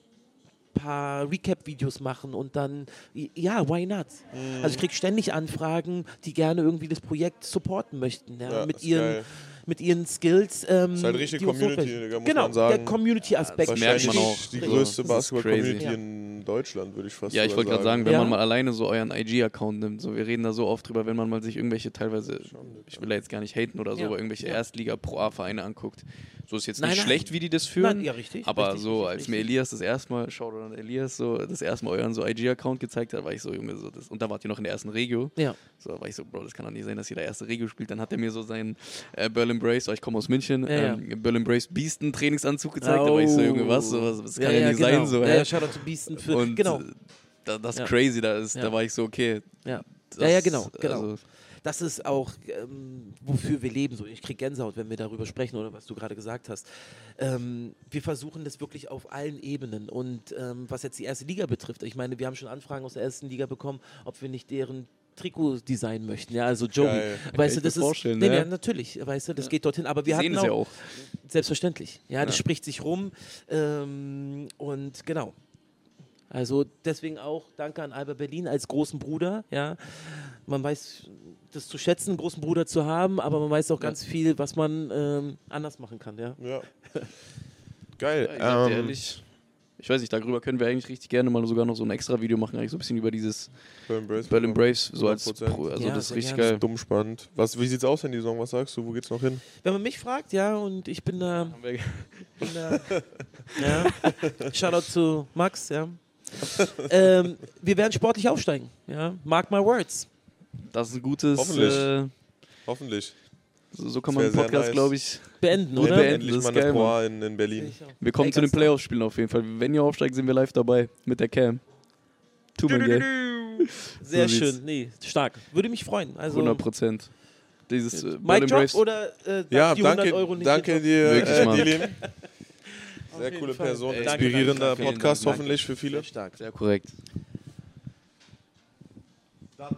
ein paar Recap-Videos machen und dann, ja, why not? Mhm. Also ich kriege ständig Anfragen, die gerne irgendwie das Projekt supporten möchten, ja, Ja, mit, ihren, geil. Mit ihren Skills. Ähm, Ist halt richtig Community. Digga, muss genau, man sagen. der Community-Aspekt. Das merkt man auch. Die Also, größte Basketball-Community in Deutschland, würde ich fast Ja, ich wollte gerade sagen, wenn Ja. man mal alleine so euren IG-Account nimmt, so wir reden da so oft drüber, wenn man mal sich irgendwelche teilweise, ich will da jetzt gar nicht haten oder so, Ja. aber irgendwelche Ja. Erstliga-Pro-A-Vereine anguckt. So ist jetzt Nein, nicht nein. schlecht, wie die das führen, Nein, ja, richtig, aber richtig, so richtig, als mir richtig. Elias das erste Mal, schaut an Elias, so das erste Mal euren so IG-Account gezeigt hat, war ich so, Junge, so das, und da wart ihr noch in der ersten Regio. Ja. So, da war ich so, Bro, das kann doch nicht sein, dass ihr der erste Regio spielt. Dann hat er mir so seinen äh, Berlin Brace, weil ich komme aus München, Ja, ja. ähm, Berlin Brace Beasten Trainingsanzug gezeigt. Da war ich so, Junge, was? Was das kann ja, nicht genau. sein. So, ja, ja, Shoutout to Beasten für, Und genau. Da, das Ja. crazy, da, ist, Ja. da war ich so, okay. Ja. Das, Ja, ja, genau, genau. Also, das ist auch, ähm, wofür wir leben. So, ich kriege Gänsehaut, wenn wir darüber sprechen oder was du gerade gesagt hast. Ähm, wir versuchen das wirklich auf allen Ebenen. Und ähm, was jetzt die erste Liga betrifft, ich meine, wir haben schon Anfragen aus der ersten Liga bekommen, ob wir nicht deren Trikot designen möchten. Ja, also Joey. Geil. Weißt du, das mir ist. nee, ne? nee, natürlich, weißt du, das geht dorthin. Aber wir sehen hatten es auch, ja auch. Selbstverständlich. Ja, das Ja. spricht sich rum. Ähm, und genau. Also deswegen auch danke an Alba Berlin als großen Bruder. Ja, man weiß das zu schätzen, einen großen Bruder zu haben, aber man weiß auch ganz viel, was man ähm, anders machen kann. Ja. Ja. Geil. Ja, ähm, ehrlich, ich weiß nicht, darüber können wir eigentlich richtig gerne mal sogar noch so ein extra Video machen, eigentlich so ein bisschen über dieses Berlin Braves. Berlin Braves, so als 100%. Pro, also Ja, das ist richtig gerne. geil. Dumm spannend. Was, wie sieht's aus in die Saison? Was sagst du? Wo geht's noch hin? Wenn man mich fragt, ja, und ich bin da, Haben wir- bin da ja. Shoutout zu Max, ja. ähm, wir werden sportlich aufsteigen. Ja. Mark my words. Das ist ein gutes, Hoffentlich. äh, Hoffentlich. So, so kann man den Podcast, nice. glaube ich, Beenden, Wir oder? beenden. Endlich das mal ist eine geil, in, in Berlin. wir kommen Ey, zu den. Playoff-Spielen auf jeden Fall. Wenn ihr aufsteigt, sind wir live dabei mit der Cam. Tut man gell? Sehr So schön. Nee, stark. Würde mich freuen. Also, 100 Prozent. Dieses äh, Mike Drop Braves. oder äh, Ja, die 100 danke, Euro nicht danke dir, Wirklich, äh. Auf Sehr coole Fall. Person, Ey, danke, inspirierender danke, danke. Podcast Vielen Dank. hoffentlich für noch? viele. Sehr stark. Sehr korrekt. Dann